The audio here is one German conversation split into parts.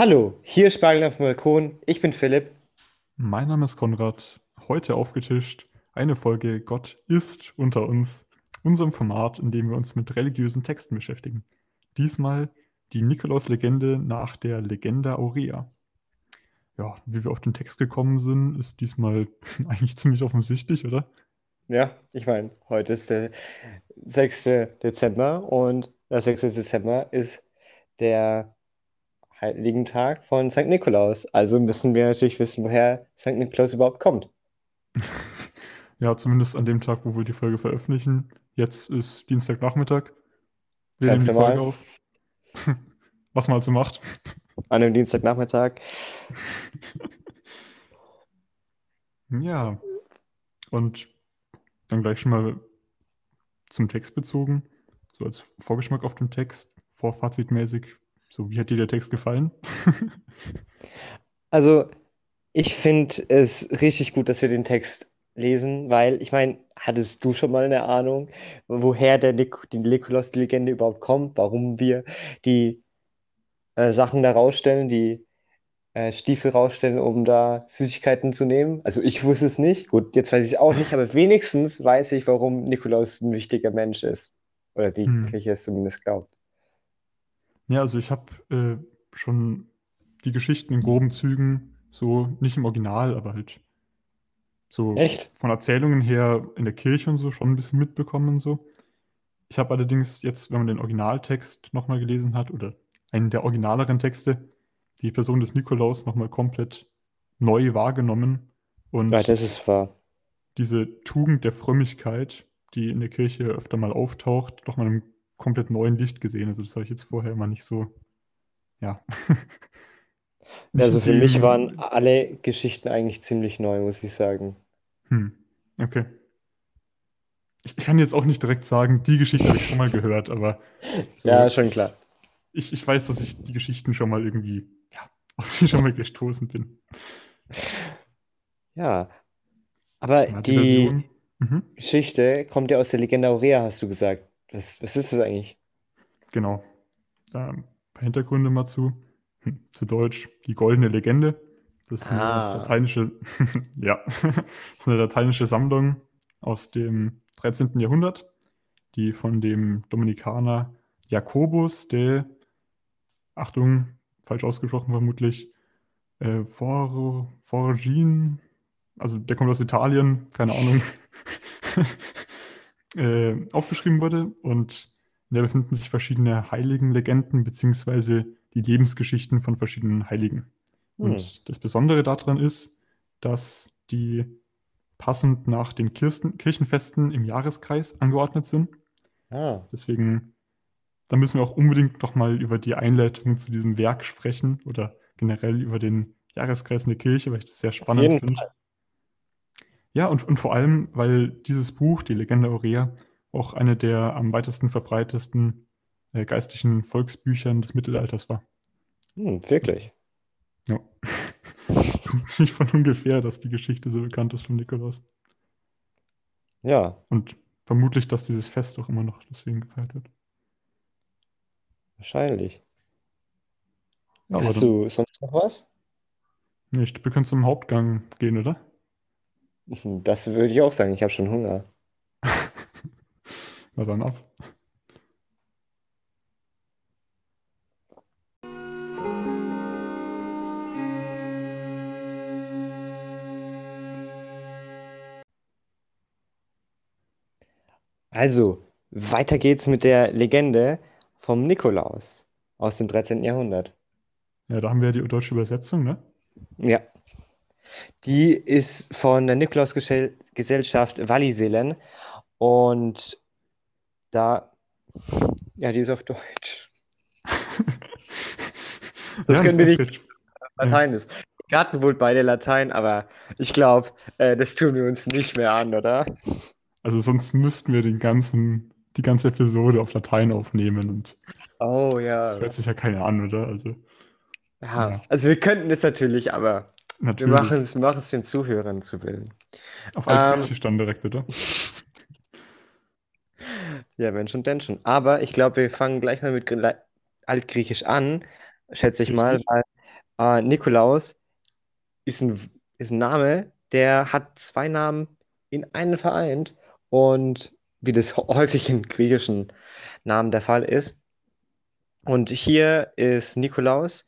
Hallo, hier ist Spargel auf dem Balkon. Ich bin Philipp. Mein Name ist Konrad. Heute aufgetischt eine Folge Gott ist unter uns, unserem Format, in dem wir uns mit religiösen Texten beschäftigen. Diesmal die Nikolaus-Legende nach der Legenda Aurea. Ja, wie wir auf den Text gekommen sind, ist diesmal eigentlich ziemlich offensichtlich, oder? Ja, ich meine, heute ist der 6. Dezember und der 6. Dezember ist der Heiligen Tag von St. Nikolaus. Also müssen wir natürlich wissen, woher St. Nikolaus überhaupt kommt. Ja, zumindest an dem Tag, wo wir die Folge veröffentlichen. Jetzt ist Dienstagnachmittag. Wir Ganz nehmen die normal. Folge auf. Was man also macht. An einem Dienstagnachmittag. Ja, und dann gleich schon mal zum Text bezogen. So als Vorgeschmack auf den Text, vorfazitmäßig. So, wie hat dir der Text gefallen? Also, ich finde es richtig gut, dass wir den Text lesen, weil ich meine, hattest du schon mal eine Ahnung, woher der Nik die Nikolaus-Legende überhaupt kommt, warum wir die äh, Sachen da rausstellen, die äh, Stiefel rausstellen, um da Süßigkeiten zu nehmen? Also ich wusste es nicht. Gut, jetzt weiß ich es auch nicht, aber wenigstens weiß ich, warum Nikolaus ein wichtiger Mensch ist. Oder die Hm. Kirche es zumindest glaubt. Ja, also ich habe äh, schon die Geschichten in groben Zügen, so nicht im Original, aber halt so Echt? von Erzählungen her in der Kirche und so schon ein bisschen mitbekommen und so. Ich habe allerdings jetzt, wenn man den Originaltext nochmal gelesen hat oder einen der originaleren Texte, die Person des Nikolaus nochmal komplett neu wahrgenommen Ja, und das ist wahr. diese Tugend der Frömmigkeit, die in der Kirche öfter mal auftaucht, nochmal einem komplett neuen Licht gesehen. Also das habe ich jetzt vorher immer nicht so, ja, nicht Also für mich waren alle Geschichten eigentlich ziemlich neu, muss ich sagen. hm, okay. Ich, kann jetzt auch nicht direkt sagen, die Geschichte habe ich schon mal gehört, aber so, Ja, schon klar. ich, ich, weiß, dass ich die Geschichten schon mal irgendwie, ja, auf die schon mal gestoßen bin. Ja, aber die die mhm, Geschichte kommt ja aus der Legende Aurea, hast du gesagt. Was, was ist das eigentlich? genau. Ein paar Hintergründe mal zu. Hm, Zu Deutsch, die goldene Legende. Das ist eine Ah, lateinische, ja, das ist eine lateinische Sammlung aus dem 13. Jahrhundert, die von dem Dominikaner Jakobus de, Achtung, falsch ausgesprochen vermutlich, äh, For, Forgin, also der kommt aus Italien, keine Ahnung, äh, aufgeschrieben wurde. Und in der befinden sich verschiedene Heiligenlegenden beziehungsweise die Lebensgeschichten von verschiedenen Heiligen. hm. Und das Besondere daran ist, dass die passend nach den Kirsten, Kirchenfesten im Jahreskreis angeordnet sind. Ah, Deswegen, da müssen wir auch unbedingt nochmal über die Einleitung zu diesem Werk sprechen oder generell über den Jahreskreis in der Kirche, weil ich das sehr spannend finde. Fall. Ja, und, und vor allem, weil dieses Buch, die Legende Aurea, auch eine der am weitesten verbreitesten äh, geistlichen Volksbüchern des Mittelalters war. Hm, wirklich. Ja. Nicht von ungefähr, dass die Geschichte so bekannt ist von Nikolaus. Ja, Und vermutlich, dass dieses Fest auch immer noch deswegen gefeiert wird. wahrscheinlich. Ja, aber Hast du sonst noch was? nicht, wir können zum Hauptgang gehen, oder? Das würde ich auch sagen. Ich habe schon Hunger. Na dann ab. Also, weiter geht's mit der Legende vom Nikolaus aus dem 13. Jahrhundert. Ja, da haben wir ja die deutsche Übersetzung, ne? Ja, die ist von der Nikolausgesellschaft Wallisellen und da, ja, die ist auf Deutsch. Das Ja, das können wir nicht. Ja. Latein ist. Wir hatten wohl beide Latein, aber ich glaube, äh, das tun wir uns nicht mehr an, oder? Also sonst müssten wir den ganzen, die ganze Episode auf Latein aufnehmen und Oh das ja. hört sich ja keiner an, oder? Also, Ja, ja, also wir könnten es natürlich, aber natürlich. wir machen es den Zuhörern zu bilden. Auf Ähm, Altgriechisch dann direkt, oder? ja, wenn schon, denn schon. Aber ich glaube, wir fangen gleich mal mit Gre- Altgriechisch an, schätze ich mal, weil äh, Nikolaus ist ein, ist ein Name, der hat zwei Namen in einen vereint und wie das häufig in griechischen Namen der Fall ist. Und hier ist Nikolaus,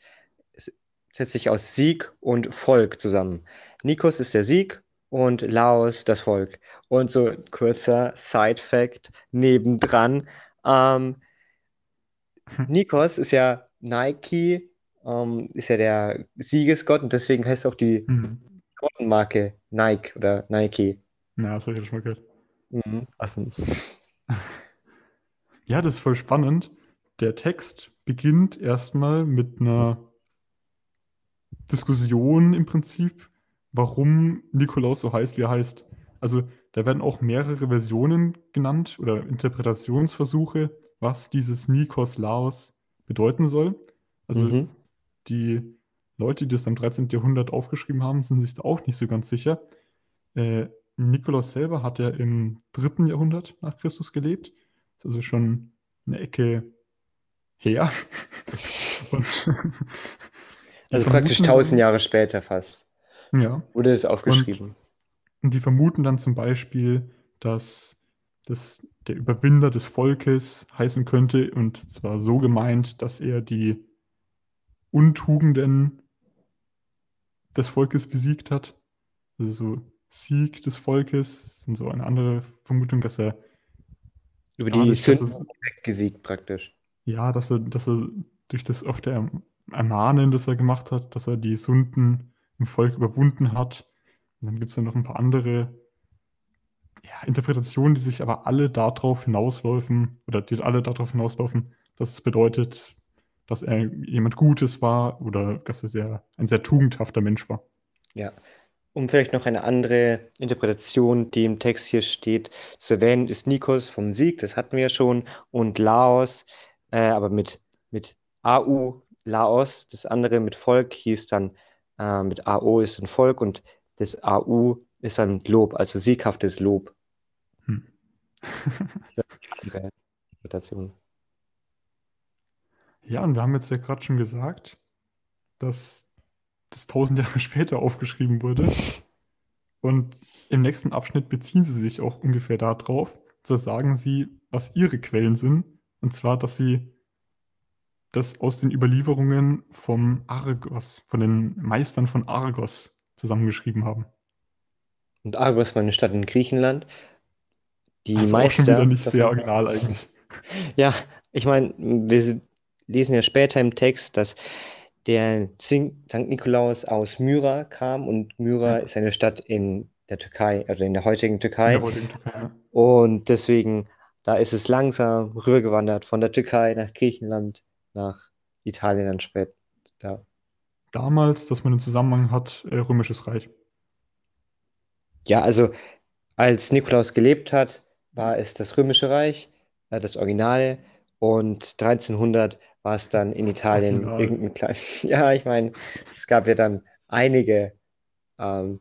setzt sich aus Sieg und Volk zusammen. Nikos ist der Sieg und Laos das Volk. Und so ein kurzer Side-Fact nebendran. Ähm, Nikos ist ja Nike, ähm, ist ja der Siegesgott und deswegen heißt auch die Mhm. Marke Nike oder Nike. Ja, das habe ich ja schon mal gehört. Mhm. Also, Ja, das ist voll spannend. Der Text beginnt erstmal mit einer Diskussion im Prinzip, warum Nikolaus so heißt, wie er heißt. Also da werden auch mehrere Versionen genannt oder Interpretationsversuche, was dieses Nikos Laos bedeuten soll. Also mhm. die Leute, die das im 13. Jahrhundert aufgeschrieben haben, sind sich da auch nicht so ganz sicher. Äh, Nikolaus selber hat ja im 3. Jahrhundert nach Christus gelebt. Das ist also schon eine Ecke her. Und Also praktisch vermuten 1000 dann, Jahre später fast ja, wurde es aufgeschrieben. und die vermuten dann zum Beispiel, dass das der Überwinder des Volkes heißen könnte, und zwar so gemeint, dass er die Untugenden des Volkes besiegt hat. Also so Sieg des Volkes, das sind so eine andere Vermutung, dass er Über die dadurch, Sünden er, weggesiegt praktisch. ja, dass er, dass er durch das oft Erm- Ermahnen, das er gemacht hat, dass er die Sünden im Volk überwunden hat. Und dann gibt es ja noch ein paar andere ja, Interpretationen, die sich aber alle darauf hinauslaufen, oder die alle darauf hinauslaufen, dass es bedeutet, dass er jemand Gutes war oder dass er sehr, ein sehr tugendhafter Mensch war. Ja. Um vielleicht noch eine andere Interpretation, die im Text hier steht, zu erwähnen, ist Nikos vom Sieg, das hatten wir ja schon, und Laos, äh, aber mit, mit AU, Laos, das andere mit Volk hieß dann, äh, mit AO ist dann Volk und das AU ist dann Lob, also sieghaftes Lob. Hm. Interpretation. Ja, und wir haben jetzt ja gerade schon gesagt, dass das tausend Jahre später aufgeschrieben wurde. Und im nächsten Abschnitt beziehen sie sich auch ungefähr darauf. So sagen sie, was ihre Quellen sind. Und zwar, dass sie das aus den Überlieferungen vom Argos, von den Meistern von Argos zusammengeschrieben haben. Und Argos war eine Stadt in Griechenland. Die Also auch schon wieder Meister nicht sehr original eigentlich. Ja, ich meine, wir lesen ja später im Text, dass der Sankt Nikolaus aus Myra kam und Myra Ja, ist eine Stadt in der Türkei, oder in der heutigen in der Türkei. heutigen Türkei. Ja. Und deswegen, da ist es langsam rübergewandert von der Türkei nach Griechenland, nach Italien dann später. Damals, dass man einen Zusammenhang hat, äh, Römisches Reich. Ja, also als Nikolaus gelebt hat, war es das Römische Reich, äh, das Originale, und 1300 war es dann in Italien irgendein klein. Ja, ich meine, es gab ja dann einige ähm,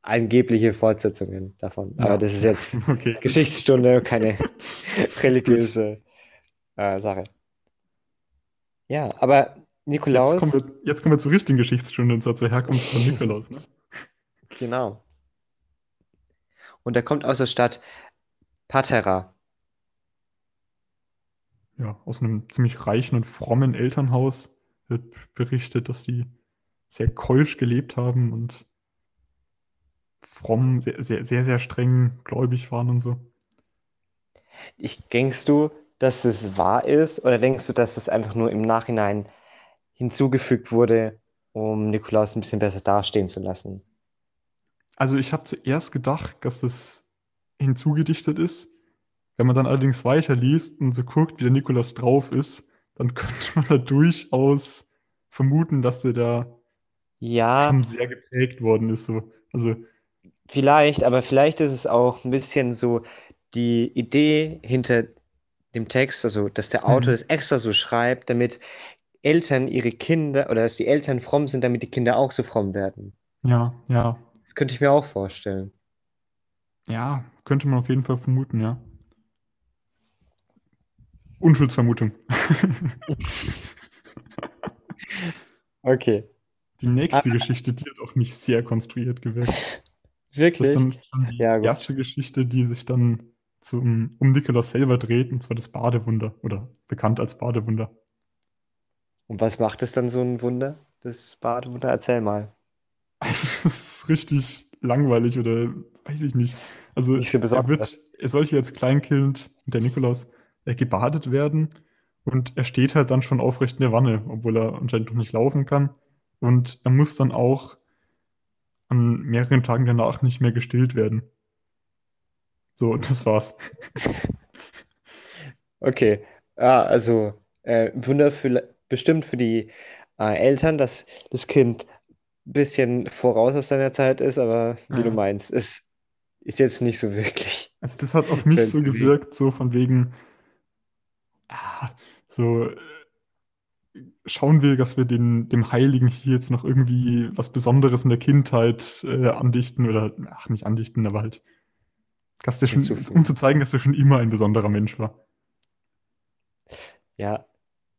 angebliche Fortsetzungen davon. Aber Ja, das ist jetzt okay. Geschichtsstunde, keine religiöse äh, Sache. Ja, aber Jetzt kommen Nikolaus, wir, jetzt kommen wir zur richtigen Geschichtsstunde, und zwar zur Herkunft von Nikolaus. Ne? genau. Und er kommt aus der Stadt Patera. Ja, aus einem ziemlich reichen und frommen Elternhaus wird berichtet, dass die sehr keusch gelebt haben und fromm, sehr, sehr, sehr, sehr streng gläubig waren und so. Ich, denkst du, dass es wahr ist, oder denkst du, dass es einfach nur im Nachhinein hinzugefügt wurde, um Nikolaus ein bisschen besser dastehen zu lassen? Also ich habe zuerst gedacht, dass das hinzugedichtet ist. Wenn man dann allerdings weiterliest und so guckt, wie der Nikolaus drauf ist, dann könnte man da durchaus vermuten, dass der da Ja, schon sehr geprägt worden ist. So. Also, vielleicht, aber vielleicht ist es auch ein bisschen so die Idee hinter dem Text, also dass der Autor hm, das extra so schreibt, damit Eltern ihre Kinder, oder dass die Eltern fromm sind, damit die Kinder auch so fromm werden. ja, ja, Das könnte ich mir auch vorstellen. ja, könnte man auf jeden Fall vermuten, ja. Unschuldsvermutung. Okay. die nächste Geschichte, die hat auf mich sehr konstruiert gewirkt. Das ist Wirklich? dann schon die Ja, erste Geschichte, die sich dann zum, um Nikolaus selber dreht, und zwar das Badewunder oder bekannt als Badewunder. Und was macht es dann so ein Wunder? Das Badewunder? Erzähl mal. Das ist richtig langweilig oder weiß ich nicht. Also Nicht so er wird, er soll hier als Kleinkind, der Nikolaus, äh, gebadet werden und er steht halt dann schon aufrecht in der Wanne, obwohl er anscheinend noch nicht laufen kann. Und er muss dann auch an mehreren Tagen danach nicht mehr gestillt werden. So, das war's. Okay. Ja, also äh, Wunder für, bestimmt für die äh, Eltern, dass das Kind ein bisschen voraus aus seiner Zeit ist, aber wie du Ja. meinst, es ist jetzt nicht so wirklich Also das hat auf mich so gewirkt, so von wegen, ah, so äh, schauen wir, dass wir den, dem Heiligen hier jetzt noch irgendwie was Besonderes in der Kindheit äh, andichten oder, ach, nicht andichten, aber halt, dass der schon, um zu zeigen, dass er schon immer ein besonderer Mensch war. Ja.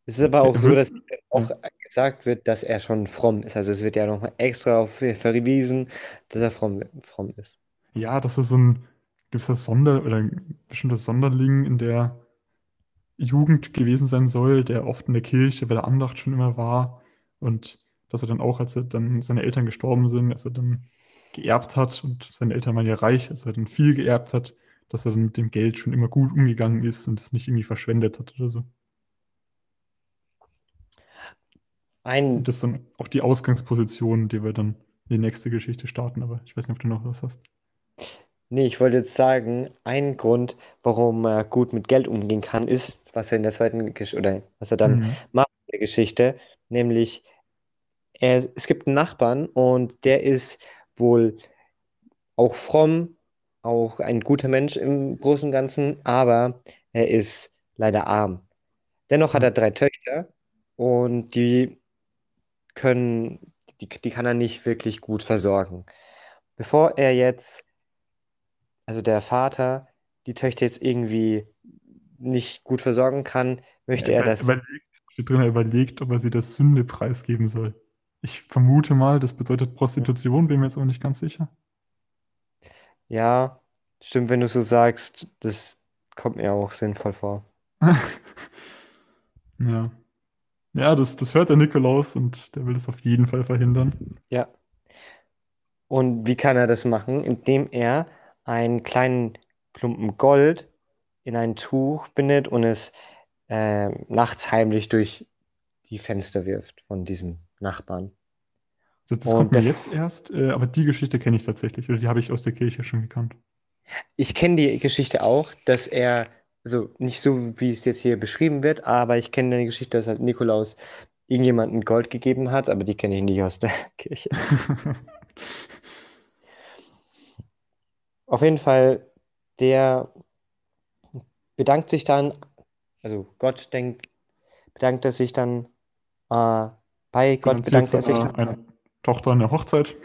Es ist aber auch so, dass auch gesagt wird, dass er schon fromm ist. Also es wird ja nochmal extra darauf verwiesen, dass er fromm, fromm ist. Ja, dass er so ein gewisser Sonder- oder ein bestimmter Sonderling in der Jugend gewesen sein soll, der oft in der Kirche bei der Andacht schon immer war und dass er dann auch, als er dann seine Eltern gestorben sind, als er dann geerbt hat und seine Eltern waren ja reich, als er dann viel geerbt hat, dass er dann mit dem Geld schon immer gut umgegangen ist und es nicht irgendwie verschwendet hat oder so. Ein, Und das ist dann auch die Ausgangsposition, die wir dann in die nächste Geschichte starten, aber ich weiß nicht, ob du noch was hast. nee, ich wollte jetzt sagen, ein Grund, warum er gut mit Geld umgehen kann, ist, was er in der zweiten Geschichte, oder was er dann Mhm. macht in der Geschichte, nämlich er, es gibt einen Nachbarn und der ist wohl auch fromm, auch ein guter Mensch im Großen und Ganzen, aber er ist leider arm. Dennoch hat er drei Töchter und die können, die, die kann er nicht wirklich gut versorgen. Bevor er jetzt, also der Vater, die Töchter jetzt irgendwie nicht gut versorgen kann, möchte er über- das. Überlegt, steht drin, er überlegt, ob er sie der Sünde preisgeben soll. Ich vermute mal, das bedeutet Prostitution, bin mir jetzt auch nicht ganz sicher. Ja, stimmt, wenn du so sagst, das kommt mir auch sinnvoll vor. Ja. Ja, das, das hört der Nikolaus und der will das auf jeden Fall verhindern. Ja. Und wie kann er das machen? Indem er einen kleinen Klumpen Gold in ein Tuch bindet und es äh, nachts heimlich durch die Fenster wirft von diesem Nachbarn. Das, das kommt mir jetzt erst, äh, aber die Geschichte kenne ich tatsächlich, oder die habe ich aus der Kirche schon gekannt. Ich kenne die Geschichte auch, dass er, also nicht so, wie es jetzt hier beschrieben wird, aber ich kenne die Geschichte, dass halt Nikolaus irgendjemandem Gold gegeben hat, aber die kenne ich nicht aus der Kirche. Auf jeden Fall, der bedankt sich dann, also Gott denkt, bedankt er sich dann, äh, bei Gott bedankt er sich eine Tochter eine Hochzeit.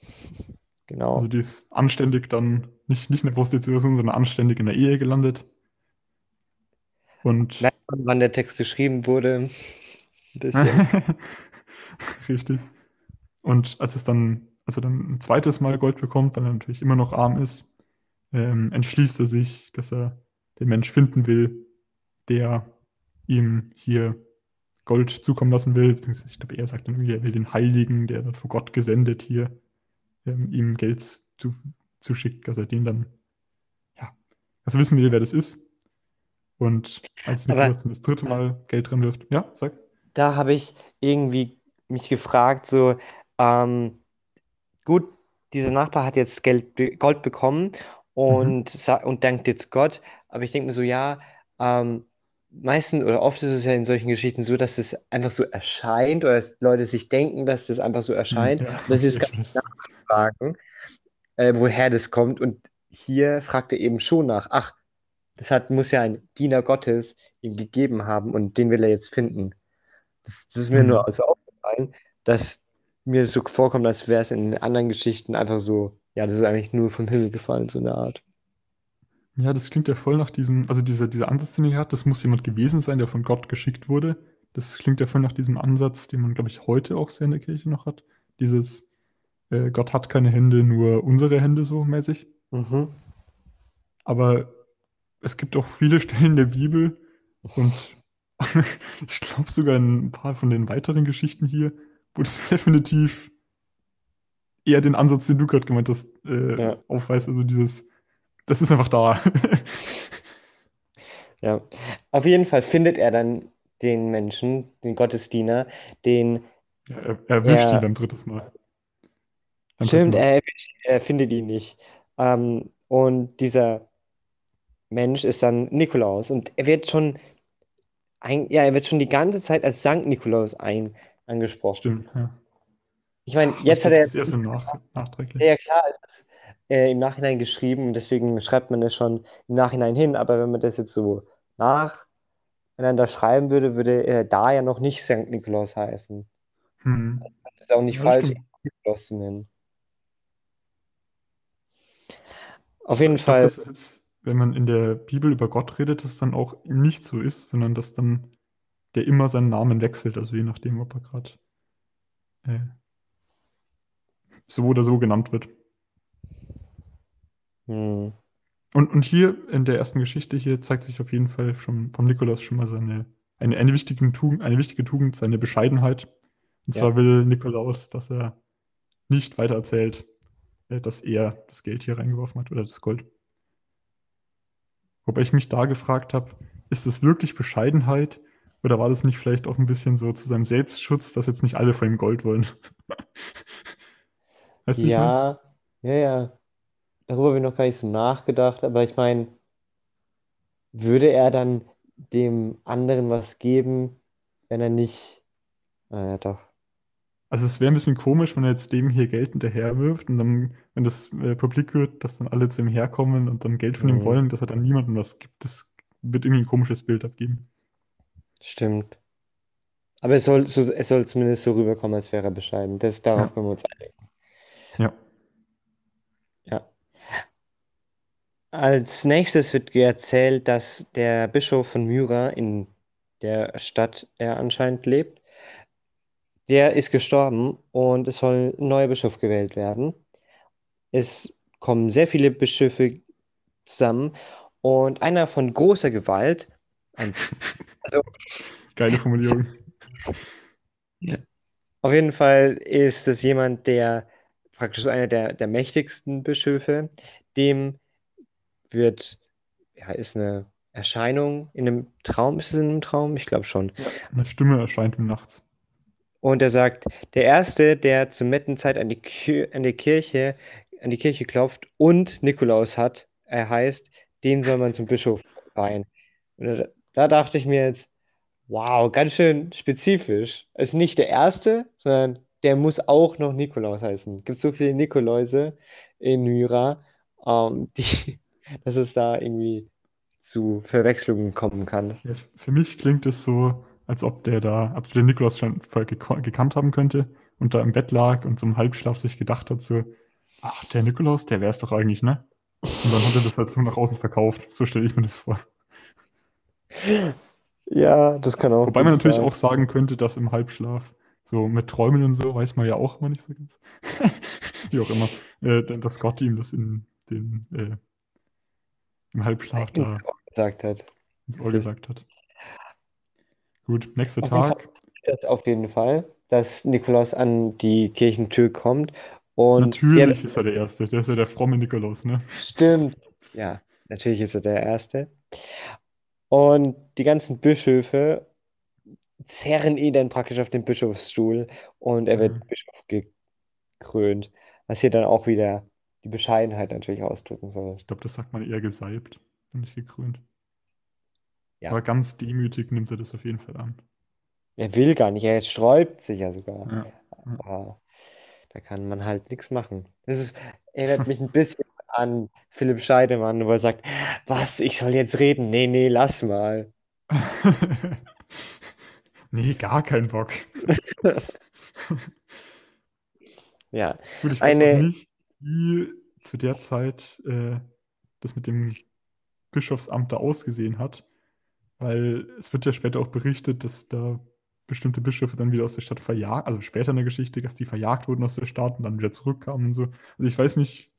genau. Also die ist anständig dann, nicht, nicht in der Prostitution, sondern anständig in der Ehe gelandet. Und man, wann der Text geschrieben wurde? Richtig. Und als es dann, als er dann ein zweites Mal Gold bekommt, dann er natürlich immer noch arm ist, ähm, entschließt er sich, dass er den Mensch finden will, der ihm hier Gold zukommen lassen will. Beziehungsweise, ich glaube, er sagt dann irgendwie, er will den Heiligen, der dann von Gott gesendet hier, ähm, ihm Geld zu, zusschickt, dass er den dann, ja, dass er wissen will, wer das ist. Und als Nikolaus dann das dritte Mal Geld drin wirft, ja, sag. Da habe ich irgendwie mich gefragt, so, ähm, gut, dieser Nachbar hat jetzt Geld, Gold bekommen und, sa- und dankt jetzt Gott, aber ich denke mir so, ja, ähm, meistens oder oft ist es ja in solchen Geschichten so, dass es einfach so erscheint oder dass Leute sich denken, dass das einfach so erscheint. Ja, Und das ist okay, ganz ich weiß. fragen, äh, woher das kommt. Und hier fragt er eben schon nach, ach, das hat, muss ja ein Diener Gottes ihm gegeben haben und den will er jetzt finden. Das, das ist mir Mhm. nur also aufgefallen, dass mir so vorkommt, als wäre es in anderen Geschichten einfach so, ja, das ist eigentlich nur vom Himmel gefallen, so eine Art. Ja, das klingt ja voll nach diesem, also dieser, dieser Ansatz, den ihr hat, das muss jemand gewesen sein, der von Gott geschickt wurde, Das klingt ja voll nach diesem Ansatz, den man, glaube ich, heute auch sehr in der Kirche noch hat. Dieses äh, Gott hat keine Hände, nur unsere Hände so mäßig. Mhm. Aber es gibt auch viele Stellen der Bibel und ich glaube sogar in ein paar von den weiteren Geschichten hier, wo das definitiv eher den Ansatz, den du gerade gemeint hast, äh, Ja. aufweist. Also dieses, das ist einfach da. Ja. Auf jeden Fall findet er dann den Menschen, den Gottesdiener, den Ja, er, er erwischt Ja. ihn beim dritten Mal. Beim Stimmt, Mal. er, er findet ihn nicht. Ähm, und dieser Mensch ist dann Nikolaus. Und er wird schon, ein, ja, er wird schon die ganze Zeit als Sankt Nikolaus ein, angesprochen. Stimmt, ja. Ich meine, jetzt ich hat er, das ist eher so nach, nachträglich. ja, ja klar, es ist äh, im Nachhinein geschrieben, und deswegen schreibt man das schon im Nachhinein hin. Aber wenn man das jetzt so nacheinander schreiben würde, würde er da ja noch nicht Sankt Nikolaus heißen. Hm. Das ist auch nicht Ja, falsch, Nikolaus zu nennen. Auf jeden ich Fall. dass es jetzt, wenn man in der Bibel über Gott redet, dass es dann auch nicht so ist, sondern dass dann der immer seinen Namen wechselt, also je nachdem, ob er gerade äh, so oder so genannt wird. Hm. Und, und hier in der ersten Geschichte hier zeigt sich auf jeden Fall schon vom Nikolaus schon mal seine, eine, eine, wichtige Tugend, eine wichtige Tugend, seine Bescheidenheit. Und Ja. zwar will Nikolaus, dass er nicht weiter erzählt, äh, dass er das Geld hier reingeworfen hat oder das Gold. Wobei ich mich da gefragt habe, ist das wirklich Bescheidenheit oder war das nicht vielleicht auch ein bisschen so zu seinem Selbstschutz, dass jetzt nicht alle von ihm Gold wollen? Weißt du? Ja, ja, ja. Darüber habe ich noch gar nicht so nachgedacht, aber ich meine, würde er dann dem anderen was geben, wenn er nicht. Ah, ja, doch. Also es wäre ein bisschen komisch, wenn er jetzt dem hier Geld hinterher wirft und dann, wenn das äh, publik wird, dass dann alle zu ihm herkommen und dann Geld von ihm Mhm. wollen, dass er dann niemandem was gibt. Das wird irgendwie ein komisches Bild abgeben. Stimmt. Aber es soll, so, es soll zumindest so rüberkommen, als wäre er bescheiden. Das, darauf Ja. können wir uns einigen. Ja. Ja. Als nächstes wird erzählt, dass der Bischof von Myra in der Stadt er anscheinend lebt, der ist gestorben und es soll ein neuer Bischof gewählt werden. Es kommen sehr viele Bischöfe zusammen und einer von großer Gewalt, also Geile Formulierung. auf jeden Fall ist es jemand, der praktisch einer der, der mächtigsten Bischöfe, dem wird, ja, ist eine Erscheinung in einem Traum, ist es in einem Traum? Ich glaube schon. Eine Stimme erscheint ihm nachts. Und er sagt, der Erste, der zur Mettenzeit an die, an die Kirche, an die Kirche klopft und Nikolaus hat, er heißt, den soll man zum Bischof weihen. Und da, da dachte ich mir jetzt, wow, ganz schön spezifisch. Also nicht der Erste, sondern der muss auch noch Nikolaus heißen. Es gibt so viele Nikoläuse in Myra, ähm, die, dass es da irgendwie zu Verwechslungen kommen kann. Ja, für mich klingt es so, als ob der da, ob der Nikolaus schon geko- gekannt haben könnte und da im Bett lag und so im Halbschlaf sich gedacht hat, so, ach, der Nikolaus, der wäre es doch eigentlich, ne? Und dann hat er das halt so nach außen verkauft. So stelle ich mir das vor. Ja, das kann auch Wobei man natürlich sein. auch sagen könnte, dass im Halbschlaf, so mit Träumen und so, weiß man ja auch immer nicht so ganz. Wie auch immer, äh, dass Gott ihm das in den, äh, im Halbschlaf da gesagt hat. ins Ohr gesagt hat. Gut, nächster Auf Tag. Das auf jeden Fall, dass Nikolaus an die Kirchentür kommt und Natürlich ist er der Erste. Der ist ja der fromme Nikolaus, ne? Stimmt. Ja, natürlich ist er der Erste. Und die ganzen Bischöfe zerren ihn dann praktisch auf den Bischofsstuhl und er wird Mhm. Bischof gekrönt, was hier dann auch wieder die Bescheidenheit natürlich ausdrücken soll. Ich glaube, das sagt man eher gesalbt und nicht gekrönt. Ja. Aber ganz demütig nimmt er das auf jeden Fall an. Er will gar nicht, er sträubt sich ja sogar. Ja. Aber da kann man halt nichts machen. Das ist, erinnert mich ein bisschen an Philipp Scheidemann, wo er sagt, was, ich soll jetzt reden? Nee, nee, lass mal. nee, gar keinen Bock. Ja, Gut, ich weiß Eine- nicht, wie zu der Zeit äh, das mit dem Bischofsamt da ausgesehen hat, weil es wird ja später auch berichtet, dass da bestimmte Bischöfe dann wieder aus der Stadt verjagt, also später in der Geschichte, dass die verjagt wurden aus der Stadt und dann wieder zurückkamen und so. Also ich weiß nicht,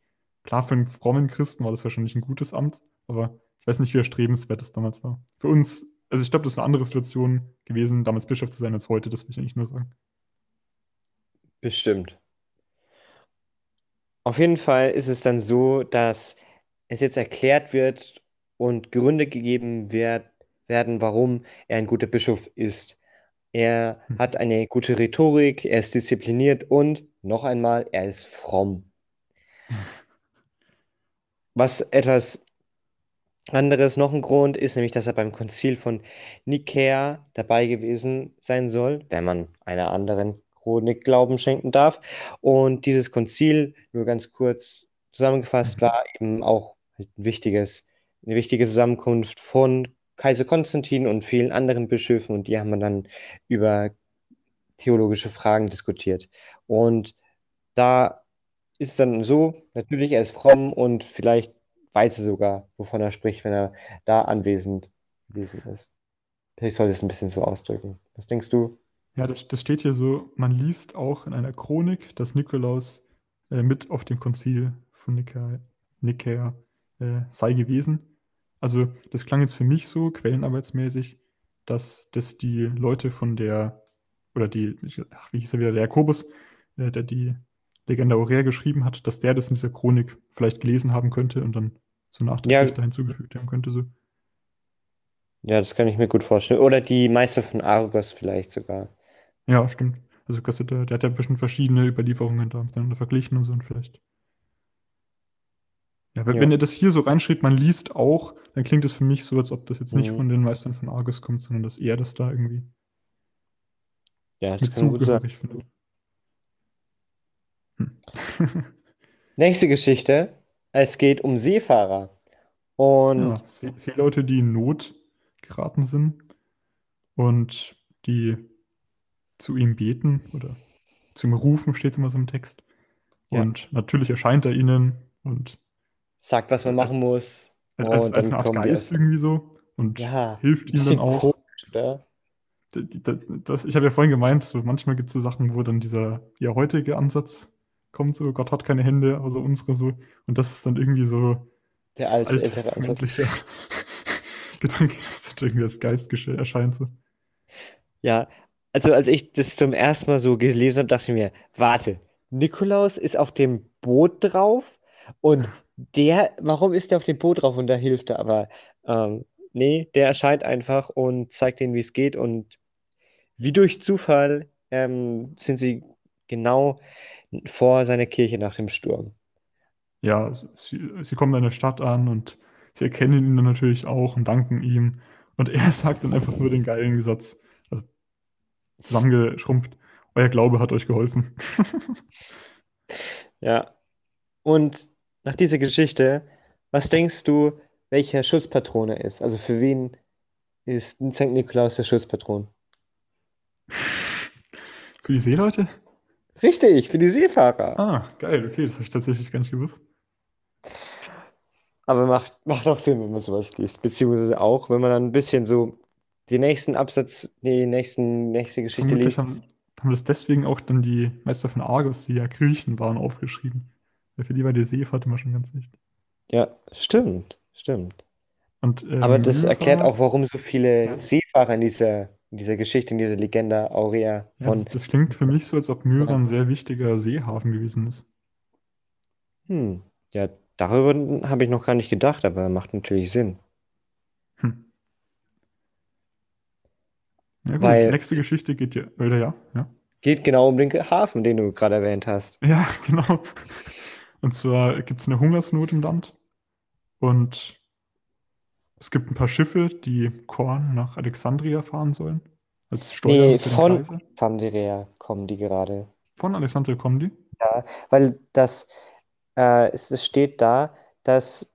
klar, für einen frommen Christen war das wahrscheinlich ein gutes Amt, aber ich weiß nicht, wie erstrebenswert das damals war. Für uns, also ich glaube, das ist eine andere Situation gewesen, damals Bischof zu sein als heute, das will ich eigentlich nur sagen. Bestimmt. Auf jeden Fall ist es dann so, dass es jetzt erklärt wird und Gründe gegeben wird, werden, warum er ein guter Bischof ist. Er Hm. hat eine gute Rhetorik, er ist diszipliniert und noch einmal, er ist fromm. Was etwas anderes, noch ein Grund ist, nämlich, dass er beim Konzil von Nikäa dabei gewesen sein soll, wenn man einer anderen Chronik Glauben schenken darf. Und dieses Konzil, nur ganz kurz zusammengefasst, Mhm. war eben auch ein wichtiges, eine wichtige Zusammenkunft von Kaiser Konstantin und vielen anderen Bischöfen und die haben dann über theologische Fragen diskutiert. Und da ist dann so, natürlich, er ist fromm und vielleicht weiß er sogar, wovon er spricht, wenn er da anwesend gewesen ist. Ich sollte es ein bisschen so ausdrücken. Was denkst du? Ja, das, das steht hier so, man liest auch in einer Chronik, dass Nikolaus äh, mit auf dem Konzil von Nikäa, Nikäa äh, sei gewesen. Also das klang jetzt für mich so, quellenarbeitsmäßig, dass das die Leute von der, oder die, ach, wie hieß er wieder, der Jakobus, äh, der die Legenda Aurea geschrieben hat, dass der das in dieser Chronik vielleicht gelesen haben könnte und dann so nachträglich Ja. da hinzugefügt haben könnte. So. Ja, das kann ich mir gut vorstellen. Oder die Meister von Argos vielleicht sogar. Ja, stimmt. Also Cassette, der hat ja bestimmt verschiedene Überlieferungen da miteinander verglichen und so und vielleicht. Ja, wenn, Ja. wenn er das hier so reinschreibt, man liest auch, dann klingt es für mich so, als ob das jetzt nicht Mhm. von den Meistern von Argus kommt, sondern dass er das da irgendwie Ja, das zugehörig findet. Hm. Nächste Geschichte. Es geht um Seefahrer. Und Ja, See- Seeleute, die in Not geraten sind und die zu ihm beten oder zu ihm rufen, steht immer so im Text. Ja. Und natürlich erscheint er ihnen und sagt, was man machen muss. als, als, als eine Art Geist irgendwie so und Ja, hilft ihnen dann auch. komisch, oder? D- d- d- Das, ich habe ja vorhin gemeint, so manchmal gibt es so Sachen, wo dann dieser ja heutige Ansatz kommt, so Gott hat keine Hände, außer unsere so. Und das ist dann irgendwie so Der das alte, alttestamentliche Gedanke, dass das irgendwie als Geist erscheint. So. Ja, also als ich das zum ersten Mal so gelesen habe, dachte ich mir, warte, Nikolaus ist auf dem Boot drauf und der, warum ist der auf dem Boot drauf und da hilft er? Aber ähm, nee, der erscheint einfach und zeigt ihnen, wie es geht und wie durch Zufall ähm, sind sie genau vor seiner Kirche nach dem Sturm. Ja, sie, sie kommen in der Stadt an und sie erkennen ihn dann natürlich auch und danken ihm. Und er sagt dann einfach nur den geilen Satz, zusammengeschrumpft, euer Glaube hat euch geholfen. Ja. Und nach dieser Geschichte, was denkst du, welcher Schutzpatron er ist? Also für wen ist St. Nikolaus der Schutzpatron? Für die Seeleute? Richtig, für die Seefahrer. Ah, geil, okay, das habe ich tatsächlich gar nicht gewusst. Aber macht, macht auch Sinn, wenn man sowas liest. Beziehungsweise auch, wenn man dann ein bisschen so den nächsten Absatz, die nächsten, nächste Geschichte Vermutlich liest. haben, haben das deswegen auch dann die Meister von Argos, die ja Griechen waren, aufgeschrieben. Weil für die war die Seefahrt immer schon ganz wichtig. Ja, stimmt, stimmt. Und, äh, Aber das erklärt auch, warum so viele Ja. Seefahrer in dieser, in dieser Geschichte, in dieser Legenda Aurea Ja, das, das klingt für mich so, als ob Myra ein sehr wichtiger Seehafen gewesen ist. hm, ja, darüber habe ich noch gar nicht gedacht, aber macht natürlich Sinn. Ja, gut, Weil- die nächste Geschichte geht ja, oder ja, ja. Geht genau um den Hafen, den du gerade erwähnt hast. Ja, genau. Und zwar gibt es eine Hungersnot im Land und es gibt ein paar Schiffe, die Korn nach Alexandria fahren sollen. Als Steuer Nee, von Kaiser. Alexandria kommen die gerade. Von Alexandria kommen die. Weil das, äh, es, es steht da, dass,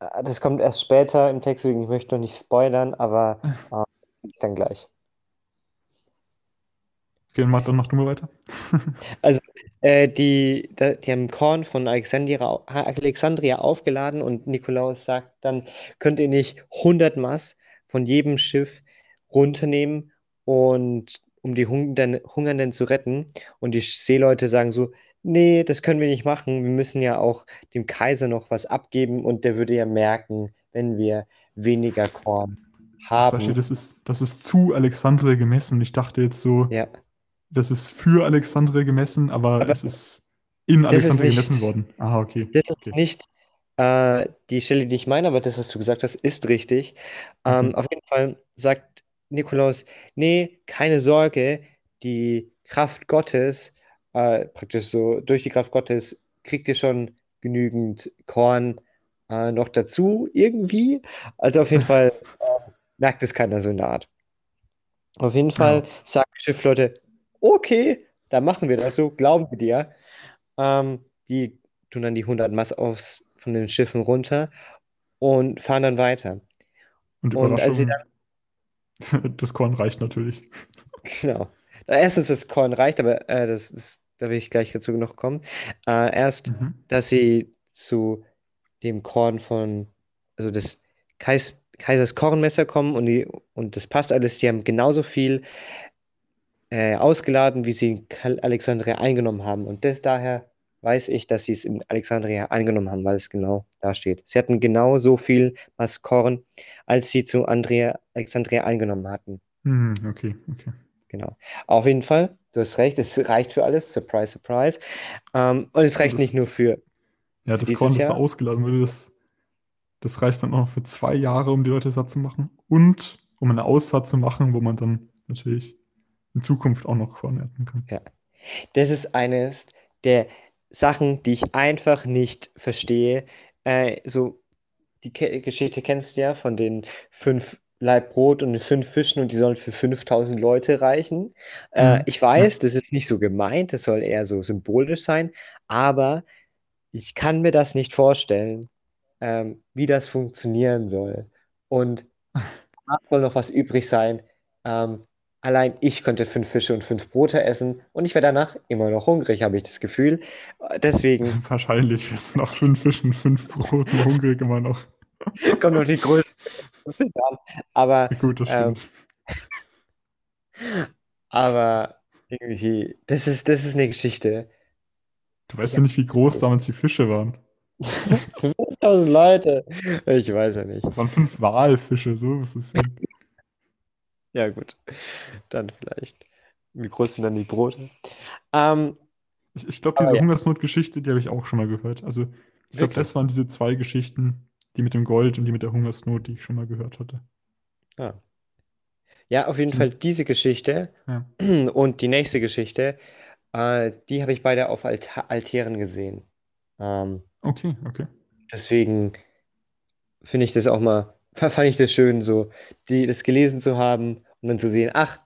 äh, das kommt erst später im Text, deswegen ich möchte noch nicht spoilern, aber äh, dann gleich. Okay, dann mach, dann mach du mal weiter. Äh, die, die haben Korn von Alexandria, Alexandria aufgeladen und Nikolaus sagt dann, könnt ihr nicht 100 Maß von jedem Schiff runternehmen und um die Hungernden, Hungernden zu retten. Und die Seeleute sagen so, nee, das können wir nicht machen. Wir müssen ja auch dem Kaiser noch was abgeben und der würde ja merken, wenn wir weniger Korn Ach, da steht, haben. das ist, das ist zu Alexandria gemessen. Ich dachte jetzt so, Ja, das ist für Alexandria gemessen, aber aber es ist in das ist nicht, gemessen worden. Ah, okay. das ist Okay. nicht äh, die Stelle, die ich meine, aber das, was du gesagt hast, ist richtig. Ähm, auf jeden Fall sagt Nikolaus, nee, keine Sorge, die Kraft Gottes, äh, praktisch so durch die Kraft Gottes, kriegt ihr schon genügend Korn äh, noch dazu, irgendwie. Also auf jeden Fall äh, merkt es keiner so in der Art. Auf jeden Fall Ja. sagen Schiffleute, okay, dann machen wir das so, glauben wir dir. Ähm, die tun dann die 100 Maß aus von den Schiffen runter und fahren dann weiter. Und Und als sie dann, das Korn reicht natürlich. genau, erstens das Korn reicht, aber äh, das ist, da will ich gleich dazu noch kommen. Äh, erst, Mhm. dass sie zu dem Korn von, also des Kais, Kaisers Kornmesser kommen und, die, und das passt alles, die haben genauso viel äh, ausgeladen, wie sie in Alexandria eingenommen haben. Und das daher weiß ich, dass sie es in Alexandria eingenommen haben, weil es genau da steht. Sie hatten genau so viel Maß Korn, als sie zu Andrea, Alexandria eingenommen hatten. Hm, okay, okay. Genau. Auf jeden Fall, du hast recht, es reicht für alles. Surprise, surprise. Ähm, und es reicht nicht das, nur das, für ja, das Korn, das da ausgeladen wurde, das, das reicht dann auch noch für zwei Jahre, um die Leute satt zu machen. Und um eine Aussaat zu machen, wo man dann natürlich in Zukunft auch noch Korn ernten kann. Ja. Das ist eines der Sachen, die ich einfach nicht verstehe. Äh, so, die Ke Geschichte kennst du ja von den fünf Laib Brot und den fünf Fischen und die sollen für 5000 Leute reichen. Äh, Mhm. ich weiß, das ist nicht so gemeint, das soll eher so symbolisch sein, aber ich kann mir das nicht vorstellen, ähm, wie das funktionieren soll. Und da soll noch was übrig sein. Ähm, allein ich könnte fünf Fische und fünf Brote essen und ich wäre danach immer noch hungrig, habe ich das Gefühl. Deswegen Wahrscheinlich wirst du nach fünf Fischen, fünf Broten hungrig immer noch. kommt noch die Größe an. Aber, gut, das ähm, stimmt. aber irgendwie, das ist, das ist eine Geschichte. Du weißt Ja. ja nicht, wie groß damals die Fische waren. 5000 Leute. Ich weiß ja nicht. Das waren fünf Walfische, so ist es. Ja, gut. Dann vielleicht. Wie groß sind dann die Brote? Ähm, Ich, ich glaube, aber diese ja, Hungersnot-Geschichte, die habe ich auch schon mal gehört. Also, ich glaube, das waren diese zwei Geschichten, die mit dem Gold und die mit der Hungersnot, die ich schon mal gehört hatte. Ja. Ja, auf jeden Die, Fall diese Geschichte ja. und die nächste Geschichte, äh, die habe ich beide auf Alta Altären gesehen. Ähm, Okay, okay. deswegen finde ich das auch mal, fand ich das schön, so die, das gelesen zu haben und dann zu sehen, ach,